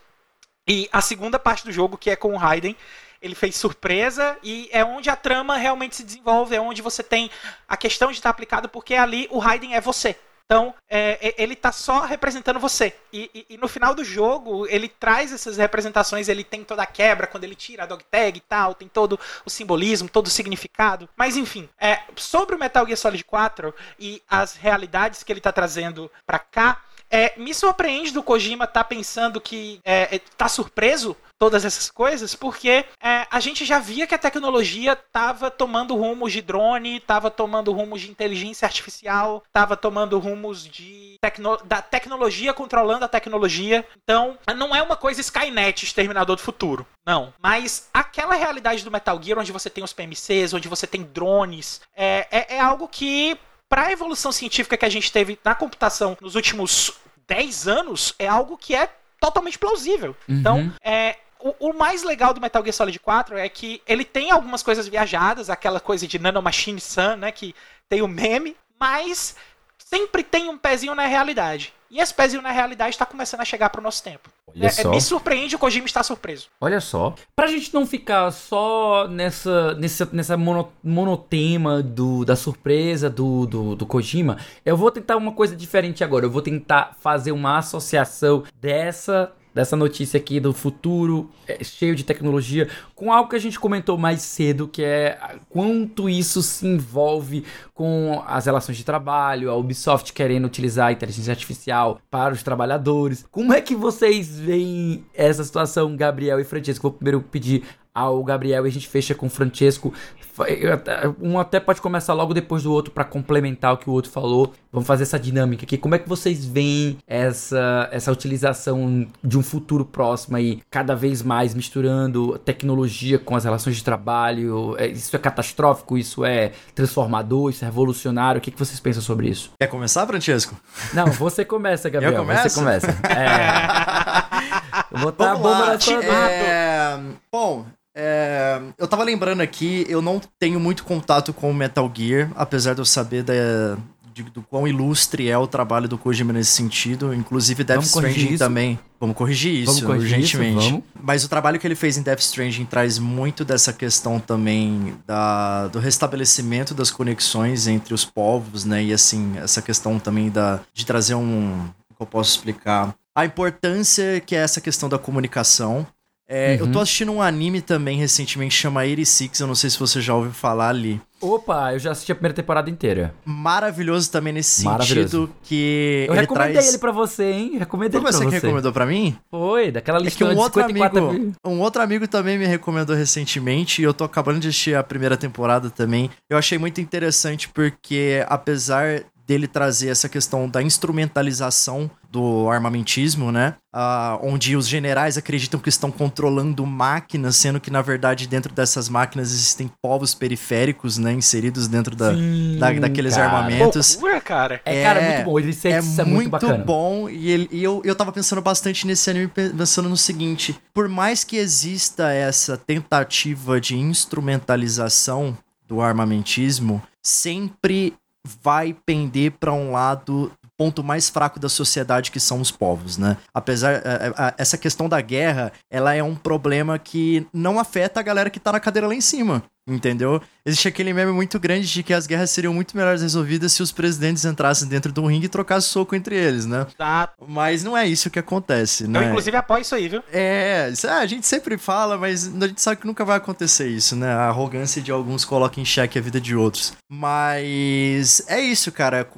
E a segunda parte do jogo, que é com o Raiden, ele fez surpresa e é onde a trama realmente se desenvolve, é onde você tem a questão de estar aplicado, porque ali o Raiden é você. Então, é, é ele está só representando você. E, e, e, no final do jogo, ele traz essas representações, ele tem toda a quebra, quando ele tira a dog tag e tal, tem todo o simbolismo, todo o significado. Mas enfim, é, sobre o Metal Gear Solid 4 e as realidades que ele está trazendo para cá, é, me surpreende do Kojima tá pensando que é, é, tá surpreso todas essas coisas, porque é, a gente já via que a tecnologia estava tomando rumos de drone, estava tomando rumos de inteligência artificial, estava tomando rumos de tecno da tecnologia controlando a tecnologia. Então, não é uma coisa Skynet, Exterminador do Futuro. Não. Mas aquela realidade do Metal Gear, onde você tem os PMCs, onde você tem drones, é, é, é algo que para a evolução científica que a gente teve na computação nos últimos 10 anos, é algo que é totalmente plausível. Uhum. Então, é, o, o, mais legal do Metal Gear Solid 4 é que ele tem algumas coisas viajadas, aquela coisa de Nanomachine Sun, né, que tem o meme, mas sempre tem um pezinho na realidade. E esse pezinho na realidade está começando a chegar para o nosso tempo. Olha é, só. Me surpreende o Kojima estar surpreso.
Olha só. Pra gente não ficar só nessa, nessa, nessa mono, monotema do, da surpresa do, do, do Kojima, eu vou tentar uma coisa diferente agora. Eu vou tentar fazer uma associação dessa dessa notícia aqui do futuro é, cheio de tecnologia, com algo que a gente comentou mais cedo, que é quanto isso se envolve com as relações de trabalho, a Ubisoft querendo utilizar a inteligência artificial para os trabalhadores. Como é que vocês veem essa situação, Gabriel e Francesco? Vou primeiro pedir ao Gabriel e a gente fecha com o Francesco. Um até pode começar logo depois do outro para complementar o que o outro falou. Vamos fazer essa dinâmica aqui. Como é que vocês veem essa, essa utilização de um futuro próximo aí, cada vez mais misturando tecnologia com as relações de trabalho? É, isso é catastrófico? Isso é transformador? Isso é revolucionário? O que, que vocês pensam sobre isso?
Quer começar, Francesco?
Não, você começa, Gabriel. Eu começo? Você começa. É.
Vou botar Vamos a bomba lá. na sua... É... Bom, é, eu tava lembrando aqui, eu não tenho muito contato com o Metal Gear, apesar de eu saber da, de, do quão ilustre é o trabalho do Kojima nesse sentido. Inclusive Death vamos Stranding também. Vamos corrigir isso vamos corrigir urgentemente. Isso, vamos. Mas o trabalho que ele fez em Death Stranding traz muito dessa questão também da, do restabelecimento das conexões entre os povos, né? E assim, essa questão também da, de trazer um. Como eu posso explicar? A importância que é essa questão da comunicação é, uhum. Eu tô assistindo um anime também recentemente, chama 86, eu não sei se você já ouviu falar ali.
Opa, eu já assisti a primeira temporada inteira.
Maravilhoso também nesse sentido que
Eu ele recomendei traz... ele pra você, hein? Recomendei
Foi ele
pra você.
você que recomendou pra mim?
Foi, daquela lista
é que um outro amigo, Um outro amigo também me recomendou recentemente e eu tô acabando de assistir a primeira temporada também. Eu achei muito interessante porque apesar dele trazer essa questão da instrumentalização do armamentismo, né? Uh, onde os generais acreditam que estão controlando máquinas, sendo que, na verdade, dentro dessas máquinas existem povos periféricos, né? Inseridos dentro da, Sim, da daqueles cara. armamentos.
Loucura, cara.
É, é, cara, muito bom. Ele é, é muito, muito bacana.
bom. E, ele, e eu, eu tava pensando bastante nesse anime, pensando no seguinte: por mais que exista essa tentativa de instrumentalização do armamentismo, sempre vai pender para um lado ponto mais fraco da sociedade que são os povos, né? Apesar é, é, essa questão da guerra, ela é um problema que não afeta a galera que tá na cadeira lá em cima. Entendeu? Existe aquele meme muito grande de que as guerras seriam muito melhores resolvidas se os presidentes entrassem dentro do ringue e trocassem soco entre eles, né?
Tá.
Mas não é isso que acontece, né?
Eu, inclusive, apoio isso aí, viu?
É, a gente sempre fala, mas a gente sabe que nunca vai acontecer isso, né? A arrogância de alguns coloca em xeque a vida de outros. Mas é isso, cara.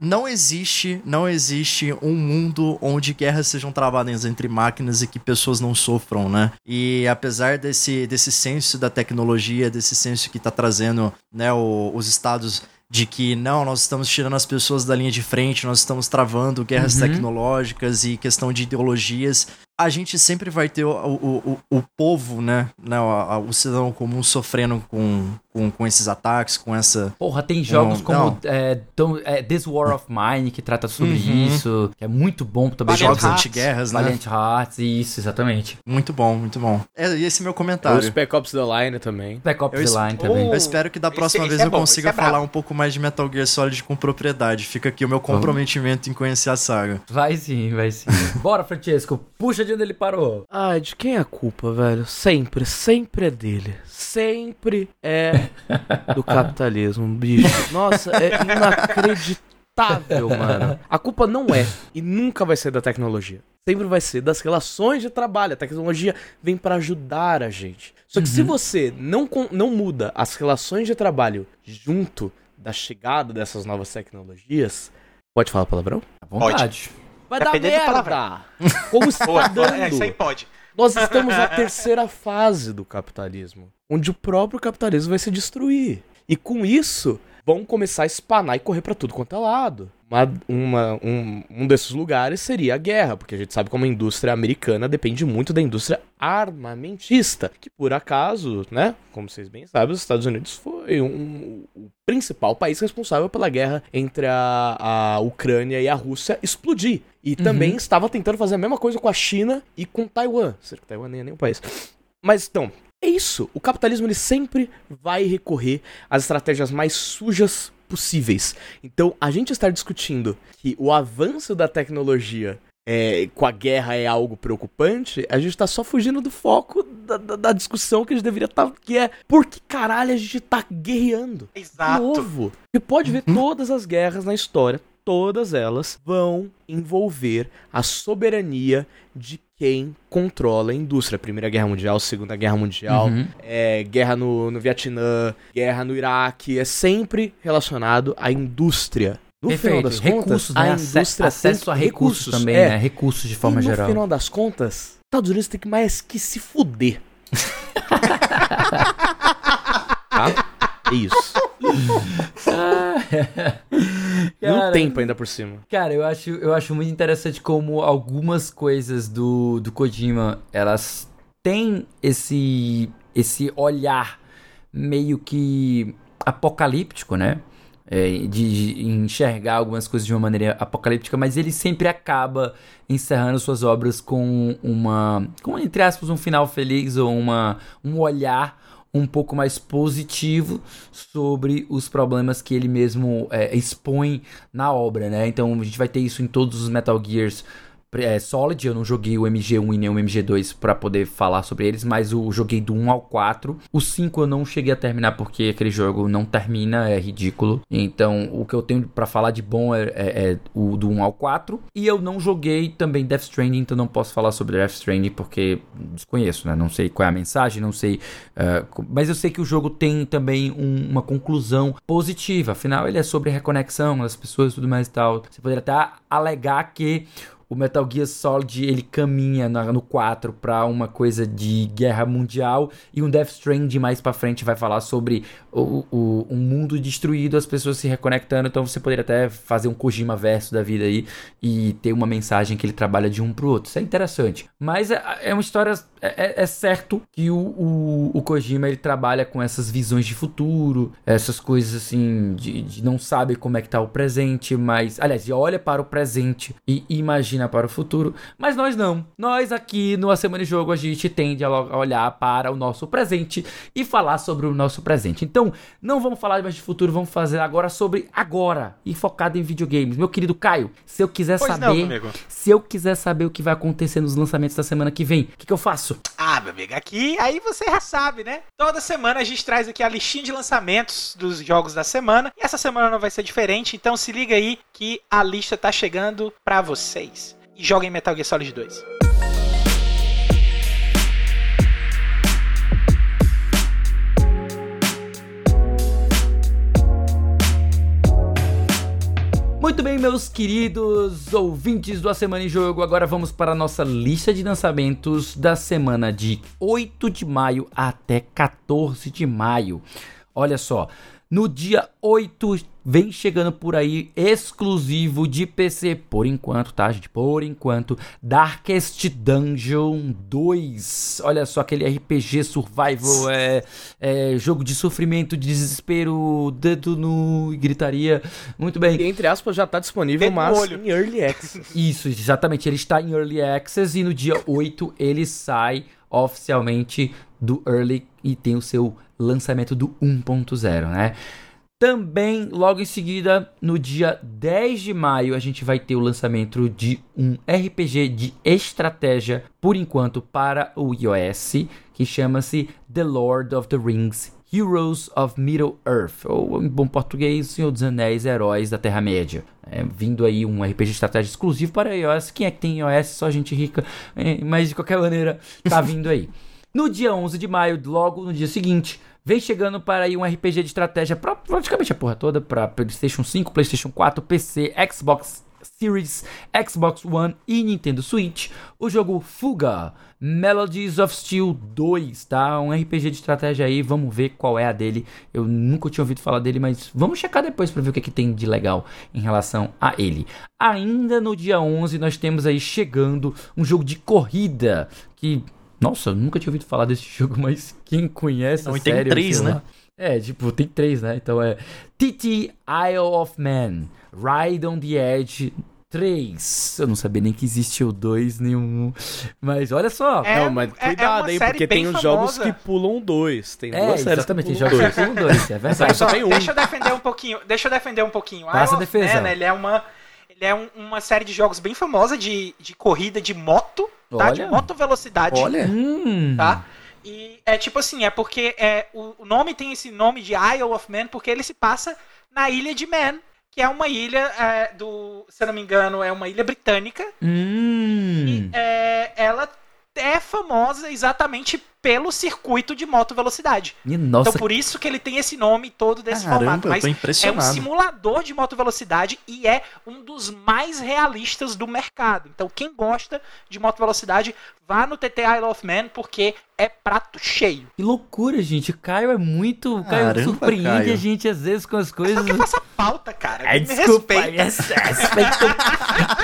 Não existe, não existe um mundo onde guerras sejam travadas entre máquinas e que pessoas não sofram, né? E apesar desse, desse senso da tecnologia, desse esse senso que está trazendo né, o, os estados de que não, nós estamos tirando as pessoas da linha de frente, nós estamos travando guerras uhum. tecnológicas e questão de ideologias a gente sempre vai ter o, o, o, o povo, né? né o, o, cidadão comum sofrendo com, com, com, esses ataques, com essa.
Porra, tem jogos um, como é, tão, é, This War of Mine que trata sobre uhum. isso, que é muito bom também.
Valiant jogos antiguerras,
né? Valiant Hearts, isso, exatamente.
Muito bom, muito bom. É, e esse é meu comentário. O
Spec Ops The Line também.
Spec Ops The Line também.
Eu espero que da próxima esse, vez esse é eu consiga é falar um pouco mais de Metal Gear Solid com propriedade. Fica aqui o meu comprometimento em conhecer a saga.
Vai sim, vai sim. Bora, Francesco, puxa de onde ele parou.
Ai, de quem é a culpa, velho? Sempre, sempre é dele. Sempre é do capitalismo, bicho. Nossa, é inacreditável, mano. A culpa não é e nunca vai ser da tecnologia. Sempre vai ser das relações de trabalho. A tecnologia vem para ajudar a gente. Só que uhum. se você não, não muda as relações de trabalho junto da chegada dessas novas tecnologias, pode falar palavrão?
À vontade.
Pode. Vai dar merda. Como está Boa, dando. É,
isso aí pode.
Nós estamos na terceira fase do capitalismo, onde o próprio capitalismo vai se destruir. E com isso, vão começar a espanar e correr para tudo quanto é lado. Uma, uma, um, um desses lugares seria a guerra, porque a gente sabe como a indústria americana depende muito da indústria armamentista, que por acaso, né, como vocês bem sabem, os Estados Unidos foi um, o principal país responsável pela guerra entre a, a Ucrânia e a Rússia explodir. E uhum. também estava tentando fazer a mesma coisa com a China e com Taiwan. Será que Taiwan nem é nem um país. Mas então, é isso. O capitalismo ele sempre vai recorrer às estratégias mais sujas possíveis. Então, a gente estar discutindo que o avanço da tecnologia é, com a guerra é algo preocupante, a gente tá só fugindo do foco da, da, da discussão que a gente deveria estar, tá, que é por que caralho a gente tá guerreando?
Exato.
Novo. Você pode ver uhum. todas as guerras na história, todas elas vão envolver a soberania de quem controla a indústria. Primeira Guerra Mundial, Segunda Guerra Mundial, uhum. é, guerra no, no Vietnã, guerra no Iraque, é sempre relacionado à indústria.
No Perfeito. final das contas, recursos, né? a indústria acesso a recursos, recursos também, é. né? Recursos de forma
e no
geral.
No final das contas, Estados Unidos tem que mais que se fuder. tá? É isso. Cara, um tempo ainda por cima.
Cara, eu acho, eu acho muito interessante como algumas coisas do, do Kojima, elas têm esse, esse olhar meio que apocalíptico, né? É, de, de, enxergar algumas coisas de uma maneira apocalíptica, mas ele sempre acaba encerrando suas obras com uma, com entre aspas, um final feliz ou uma, um olhar um pouco mais positivo sobre os problemas que ele mesmo é, expõe na obra, né? Então a gente vai ter isso em todos os Metal Gears é, Solid, eu não joguei o MG1 e nem o MG2 para poder falar sobre eles, mas eu joguei do 1 ao 4. O 5 eu não cheguei a terminar porque aquele jogo não termina, é ridículo. Então o que eu tenho para falar de bom é, é, é, o do 1 ao 4. E eu não joguei também Death Stranding, então não posso falar sobre Death Stranding porque desconheço, né? Não sei qual é a mensagem, não sei. Uh, mas eu sei que o jogo tem também um, uma conclusão positiva. Afinal, ele é sobre reconexão das pessoas e tudo mais e tal. Você poderia até alegar que o Metal Gear Solid ele caminha no 4 para uma coisa de guerra mundial e um Death Stranding mais para frente vai falar sobre o, o, um mundo destruído, as pessoas se reconectando, então você poderia até fazer um Kojima verso da vida aí e ter uma mensagem que ele trabalha de um pro outro. Isso é interessante. Mas é, é uma história. É, é, é certo que o, o, o, Kojima ele trabalha com essas visões de futuro, essas coisas assim, de, de não sabe como é que tá o presente, mas. Aliás, olha para o presente e imagina para o futuro. Mas nós não. Nós aqui no A Semana de Jogo a gente tende a olhar para o nosso presente e falar sobre o nosso presente. Então, não vamos falar mais de futuro, vamos fazer agora sobre agora e focado em videogames. Meu querido Caio, se eu quiser pois saber. Não, se eu quiser saber o que vai acontecer nos lançamentos da semana que vem, o que, que eu faço?
Meu amigo, aqui aí você já sabe, né? Toda semana a gente traz aqui a listinha de lançamentos dos jogos da semana. E essa semana não vai ser diferente, então se liga aí que a lista tá chegando para vocês. E joguem Metal Gear Solid 2.
Muito bem, meus queridos ouvintes do A Semana em Jogo, agora vamos para a nossa lista de lançamentos da semana de 8 de maio até 14 de maio. Olha só, no dia 8 vem chegando por aí exclusivo de PC por enquanto, tá, gente? Por enquanto, Darkest Dungeon 2. Olha só aquele RPG survival, é, é jogo de sofrimento, de desespero, dedo no gritaria. Muito bem.
E, entre aspas, já tá disponível, dedo mas em Early Access.
Isso, exatamente. Ele está em Early Access e no dia 8 ele sai oficialmente do Early e tem o seu lançamento do 1.0, né? Também, logo em seguida, no dia 10 de maio, a gente vai ter o lançamento de um RPG de estratégia, por enquanto, para o iOS, que chama-se The Lord of the Rings Heroes of Middle Earth, ou em bom português, Senhor dos Anéis, Heróis da Terra-média. É, vindo aí um RPG de estratégia exclusivo para iOS. Quem é que tem iOS? Só gente rica, é, mas de qualquer maneira, tá vindo aí. No dia 11 de maio, logo no dia seguinte, vem chegando para aí um RPG de estratégia pra praticamente a porra toda, para PlayStation 5, PlayStation 4, PC, Xbox Series, Xbox One e Nintendo Switch, o jogo Fuga Melodies of Steel 2, tá? Um RPG de estratégia aí, vamos ver qual é a dele. Eu nunca tinha ouvido falar dele, mas vamos checar depois para ver o que, é que tem de legal em relação a ele. Ainda no dia 11 nós temos aí chegando um jogo de corrida que nossa, eu nunca tinha ouvido falar desse jogo, mas quem conhece Não, a série...
tem três, né?
É, tipo, tem três, né? Então é TT Isle of Man, Ride on the Edge 3. Eu não sabia nem que existia o 2, nenhum. Mas olha só.
É, não, mas é, é cuidado, é hein? Porque tem os jogos que pulam dois. Tem
é, duas séries exatamente, tem jogos que pulam dois. É verdade.
Só, tem um. Deixa eu defender um pouquinho. Deixa eu defender um pouquinho.
Passa a defesa. Man,
ele é uma. Ele é um, uma série de jogos bem famosa de, de corrida de moto tá? Olha. De moto velocidade.
Olha.
Hum. Tá? E é tipo assim, é porque é, o, o nome tem esse nome de Isle of Man porque ele se passa na ilha de Man, que é uma ilha é, do, se eu não me engano, é uma ilha britânica.
Hum.
E é, ela é famosa exatamente pelo circuito de moto velocidade.
Nossa.
Então por isso que ele tem esse nome todo desse Caramba, formato. Mas é um simulador de moto velocidade e é um dos mais realistas do mercado. Então quem gosta de moto velocidade, vá no TT Isle of Man porque é prato cheio.
Que loucura, gente. O Caio é muito. O Caio Caramba, surpreende Caio. a gente às vezes com as coisas. Só
que passa pauta, cara.
É, desculpa. Respeita. respeita.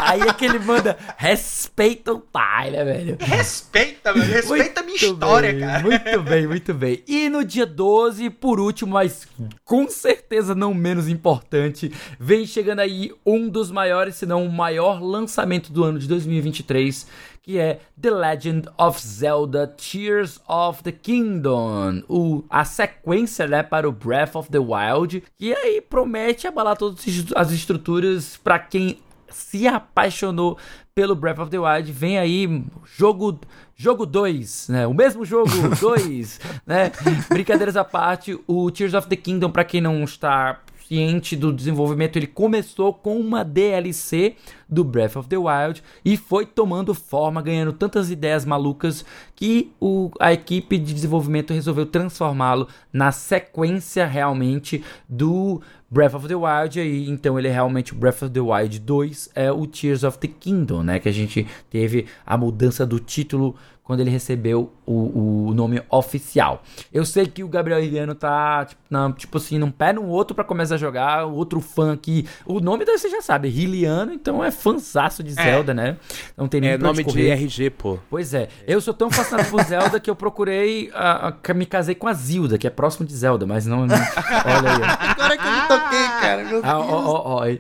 Aí é que ele manda respeita o pai, né, velho?
Respeita, velho. Respeita a minha história
bem, cara. Muito bem, muito bem. E no dia 12, por último, mas com certeza não menos importante, vem chegando aí um dos maiores, se não o maior lançamento do ano de 2023, que é The Legend of Zelda Tears of the Kingdom, o, a sequência né, para o Breath of the Wild, que aí promete abalar todas as estruturas para quem se apaixonou pelo Breath of the Wild. Vem aí jogo jogo 2, né? O mesmo jogo 2, né? Brincadeiras à parte, o Tears of the Kingdom para quem não está consciente do desenvolvimento. Ele começou com uma DLC do Breath of the Wild e foi tomando forma, ganhando tantas ideias malucas que o, a equipe de desenvolvimento resolveu transformá-lo na sequência realmente do Breath of the Wild, aí então ele é realmente Breath of the Wild 2, é o Tears of the Kingdom, né? Que a gente teve a mudança do título quando ele recebeu o, o nome oficial. Eu sei que o Gabriel Iriano tá, tipo, na, tipo assim, num pé no outro para começar a jogar, outro fã aqui. O nome daí você já sabe, Riliano, então é fanzaço de é. Zelda, é. né?
Não tem nem É nome de RG, pô.
Pois é. Eu sou tão fascinado por Zelda que eu procurei, a, a, me casei com a Zilda, que é próximo de Zelda, mas não... não olha aí.
Agora que eu me toquei, cara, meu
ah, Deus. Ó, ó, ó.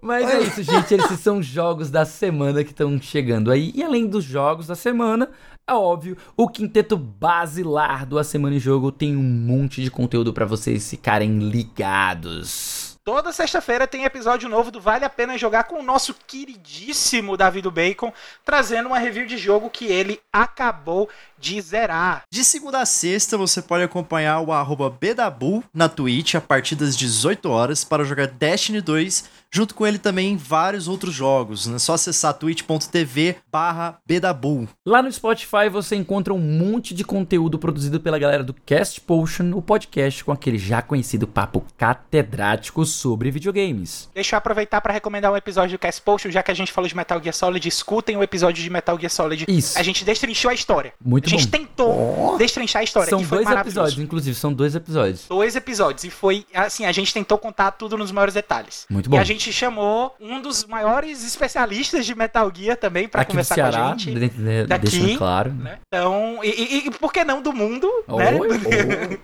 Mas é isso, gente. Esses são jogos da semana que estão chegando aí. E além dos jogos da semana, é óbvio, o quinteto basilar do A Semana em Jogo tem um monte de conteúdo para vocês ficarem ligados.
Toda sexta-feira tem episódio novo do Vale a Pena Jogar com o nosso queridíssimo Davi do Bacon, trazendo uma review de jogo que ele acabou de zerar.
De segunda a sexta, você pode acompanhar o arroba Bedabu na Twitch a partir das 18 horas para jogar Destiny 2 junto com ele também vários outros jogos. É né? só acessar twitch.tv barra Bedabull.
Lá no Spotify você encontra um monte de conteúdo produzido pela galera do Cast Potion, o podcast com aquele já conhecido papo catedrático sobre videogames.
Deixa eu aproveitar para recomendar um episódio do Cast Potion, já que a gente falou de Metal Gear Solid, escutem o episódio de Metal Gear Solid.
Isso.
A gente destrinchou a história.
Muito
bom. A gente
bom.
tentou oh. destrinchar a história.
São dois episódios, inclusive, são dois episódios.
Dois episódios. E foi, assim, a gente tentou contar tudo nos maiores detalhes.
Muito bom.
E a gente gente chamou um dos maiores especialistas de Metal Gear também para conversar Ceará, com a gente.
Dentro de, daqui,
claro. Né? Então, e, e, e, por que não do mundo, oh, né?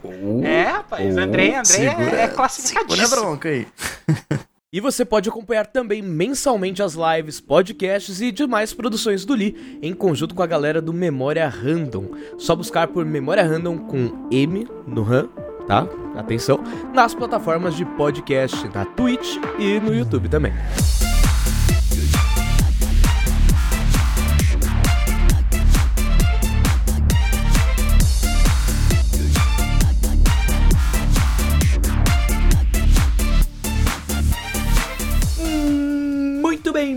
Oh, oh, é, rapaz, André, André segura, é classificadíssimo. Segura a bronca aí.
E você pode acompanhar também mensalmente as lives, podcasts e demais produções do Lee em conjunto com a galera do Memória Random. Só buscar por Memória Random com M no RAM tá? Atenção, nas plataformas de podcast, na Twitch e no YouTube também.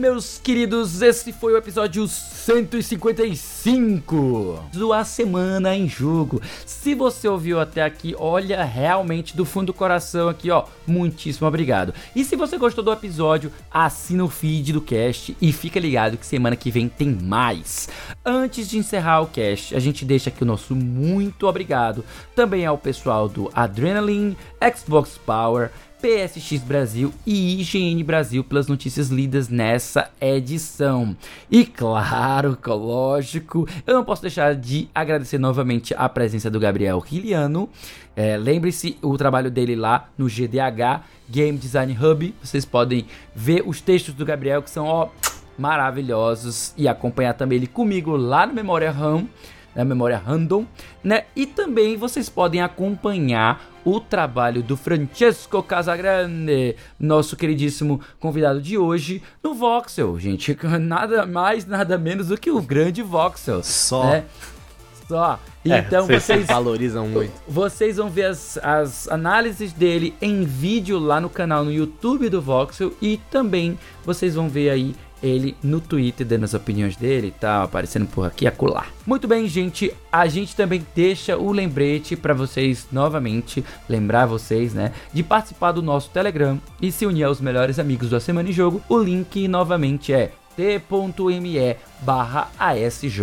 Meus queridos, esse foi o episódio 155 do A Semana em Jogo. Se você ouviu até aqui, olha, realmente do fundo do coração aqui, ó, muitíssimo obrigado. E se você gostou do episódio, assina o feed do cast e fica ligado que semana que vem tem mais. Antes de encerrar o cast, a gente deixa aqui o nosso muito obrigado também ao pessoal do Adrenaline, Xbox Power, PSX Brasil e IGN Brasil pelas notícias lidas nessa edição. E claro, lógico, eu não posso deixar de agradecer novamente a presença do Gabriel Riliano. É, Lembre-se o trabalho dele lá no GDH Game Design Hub. Vocês podem ver os textos do Gabriel que são ó, maravilhosos e acompanhar também ele comigo lá no Memória RAM na memória random, né? E também vocês podem acompanhar o trabalho do Francesco Casagrande, nosso queridíssimo convidado de hoje, no Voxel, gente. Nada mais, nada menos do que o grande Voxel.
Só. Né?
Só. É, então vocês
valorizam muito.
Vocês vão ver as, as análises dele em vídeo lá no canal no YouTube do Voxel e também vocês vão ver aí ele no Twitter dando as opiniões dele, tá aparecendo por aqui a colar. Muito bem, gente, a gente também deixa o lembrete para vocês novamente lembrar vocês, né, de participar do nosso Telegram e se unir aos melhores amigos da Semana em Jogo. O link novamente é t.me barra ASJ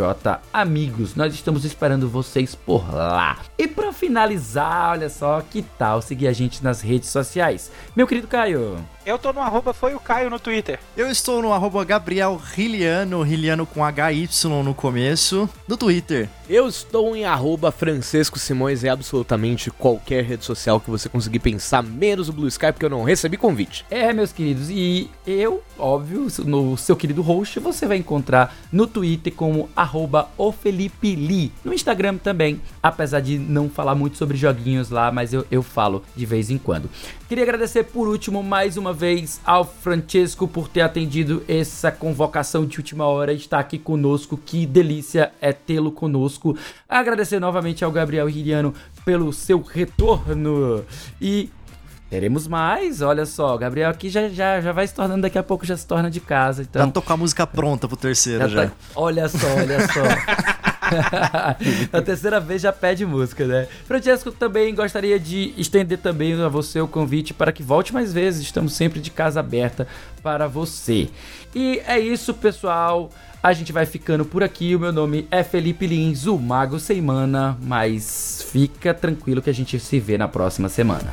Amigos. Nós estamos esperando vocês por lá. E para finalizar, olha só, que tal seguir a gente nas redes sociais? Meu querido Caio.
Eu tô no arroba foi o Caio no Twitter.
Eu estou no arroba Gabriel Riliano, Riliano com HY no começo, no Twitter.
Eu estou em arroba Francisco Simões em absolutamente qualquer rede social que você conseguir pensar, menos o Blue Sky, porque eu não recebi convite.
É, meus queridos, e eu, óbvio, no seu querido host, você vai encontrar no Twitter como arroba No Instagram também, apesar de não falar muito sobre joguinhos lá, mas eu, eu falo de vez em quando. Queria agradecer por último mais uma vez ao Francesco por ter atendido essa convocação de última hora e estar aqui conosco. Que delícia é tê-lo conosco. Agradecer novamente ao Gabriel Ririano pelo seu retorno e Teremos mais, olha só. Gabriel aqui já, já, já vai se tornando, daqui a pouco já se torna de casa. Então,
Já tô com a música pronta pro terceiro
já
já.
tá- Olha só, olha só. Na terceira vez já pede música, né? Francesco também gostaria de estender também a você o convite para que volte mais vezes. Estamos sempre de casa aberta para você. E é isso, pessoal. A gente vai ficando por aqui. O meu nome é Felipe Lins, o Mago Sem Mana. Mas fica tranquilo que a gente se vê na próxima semana.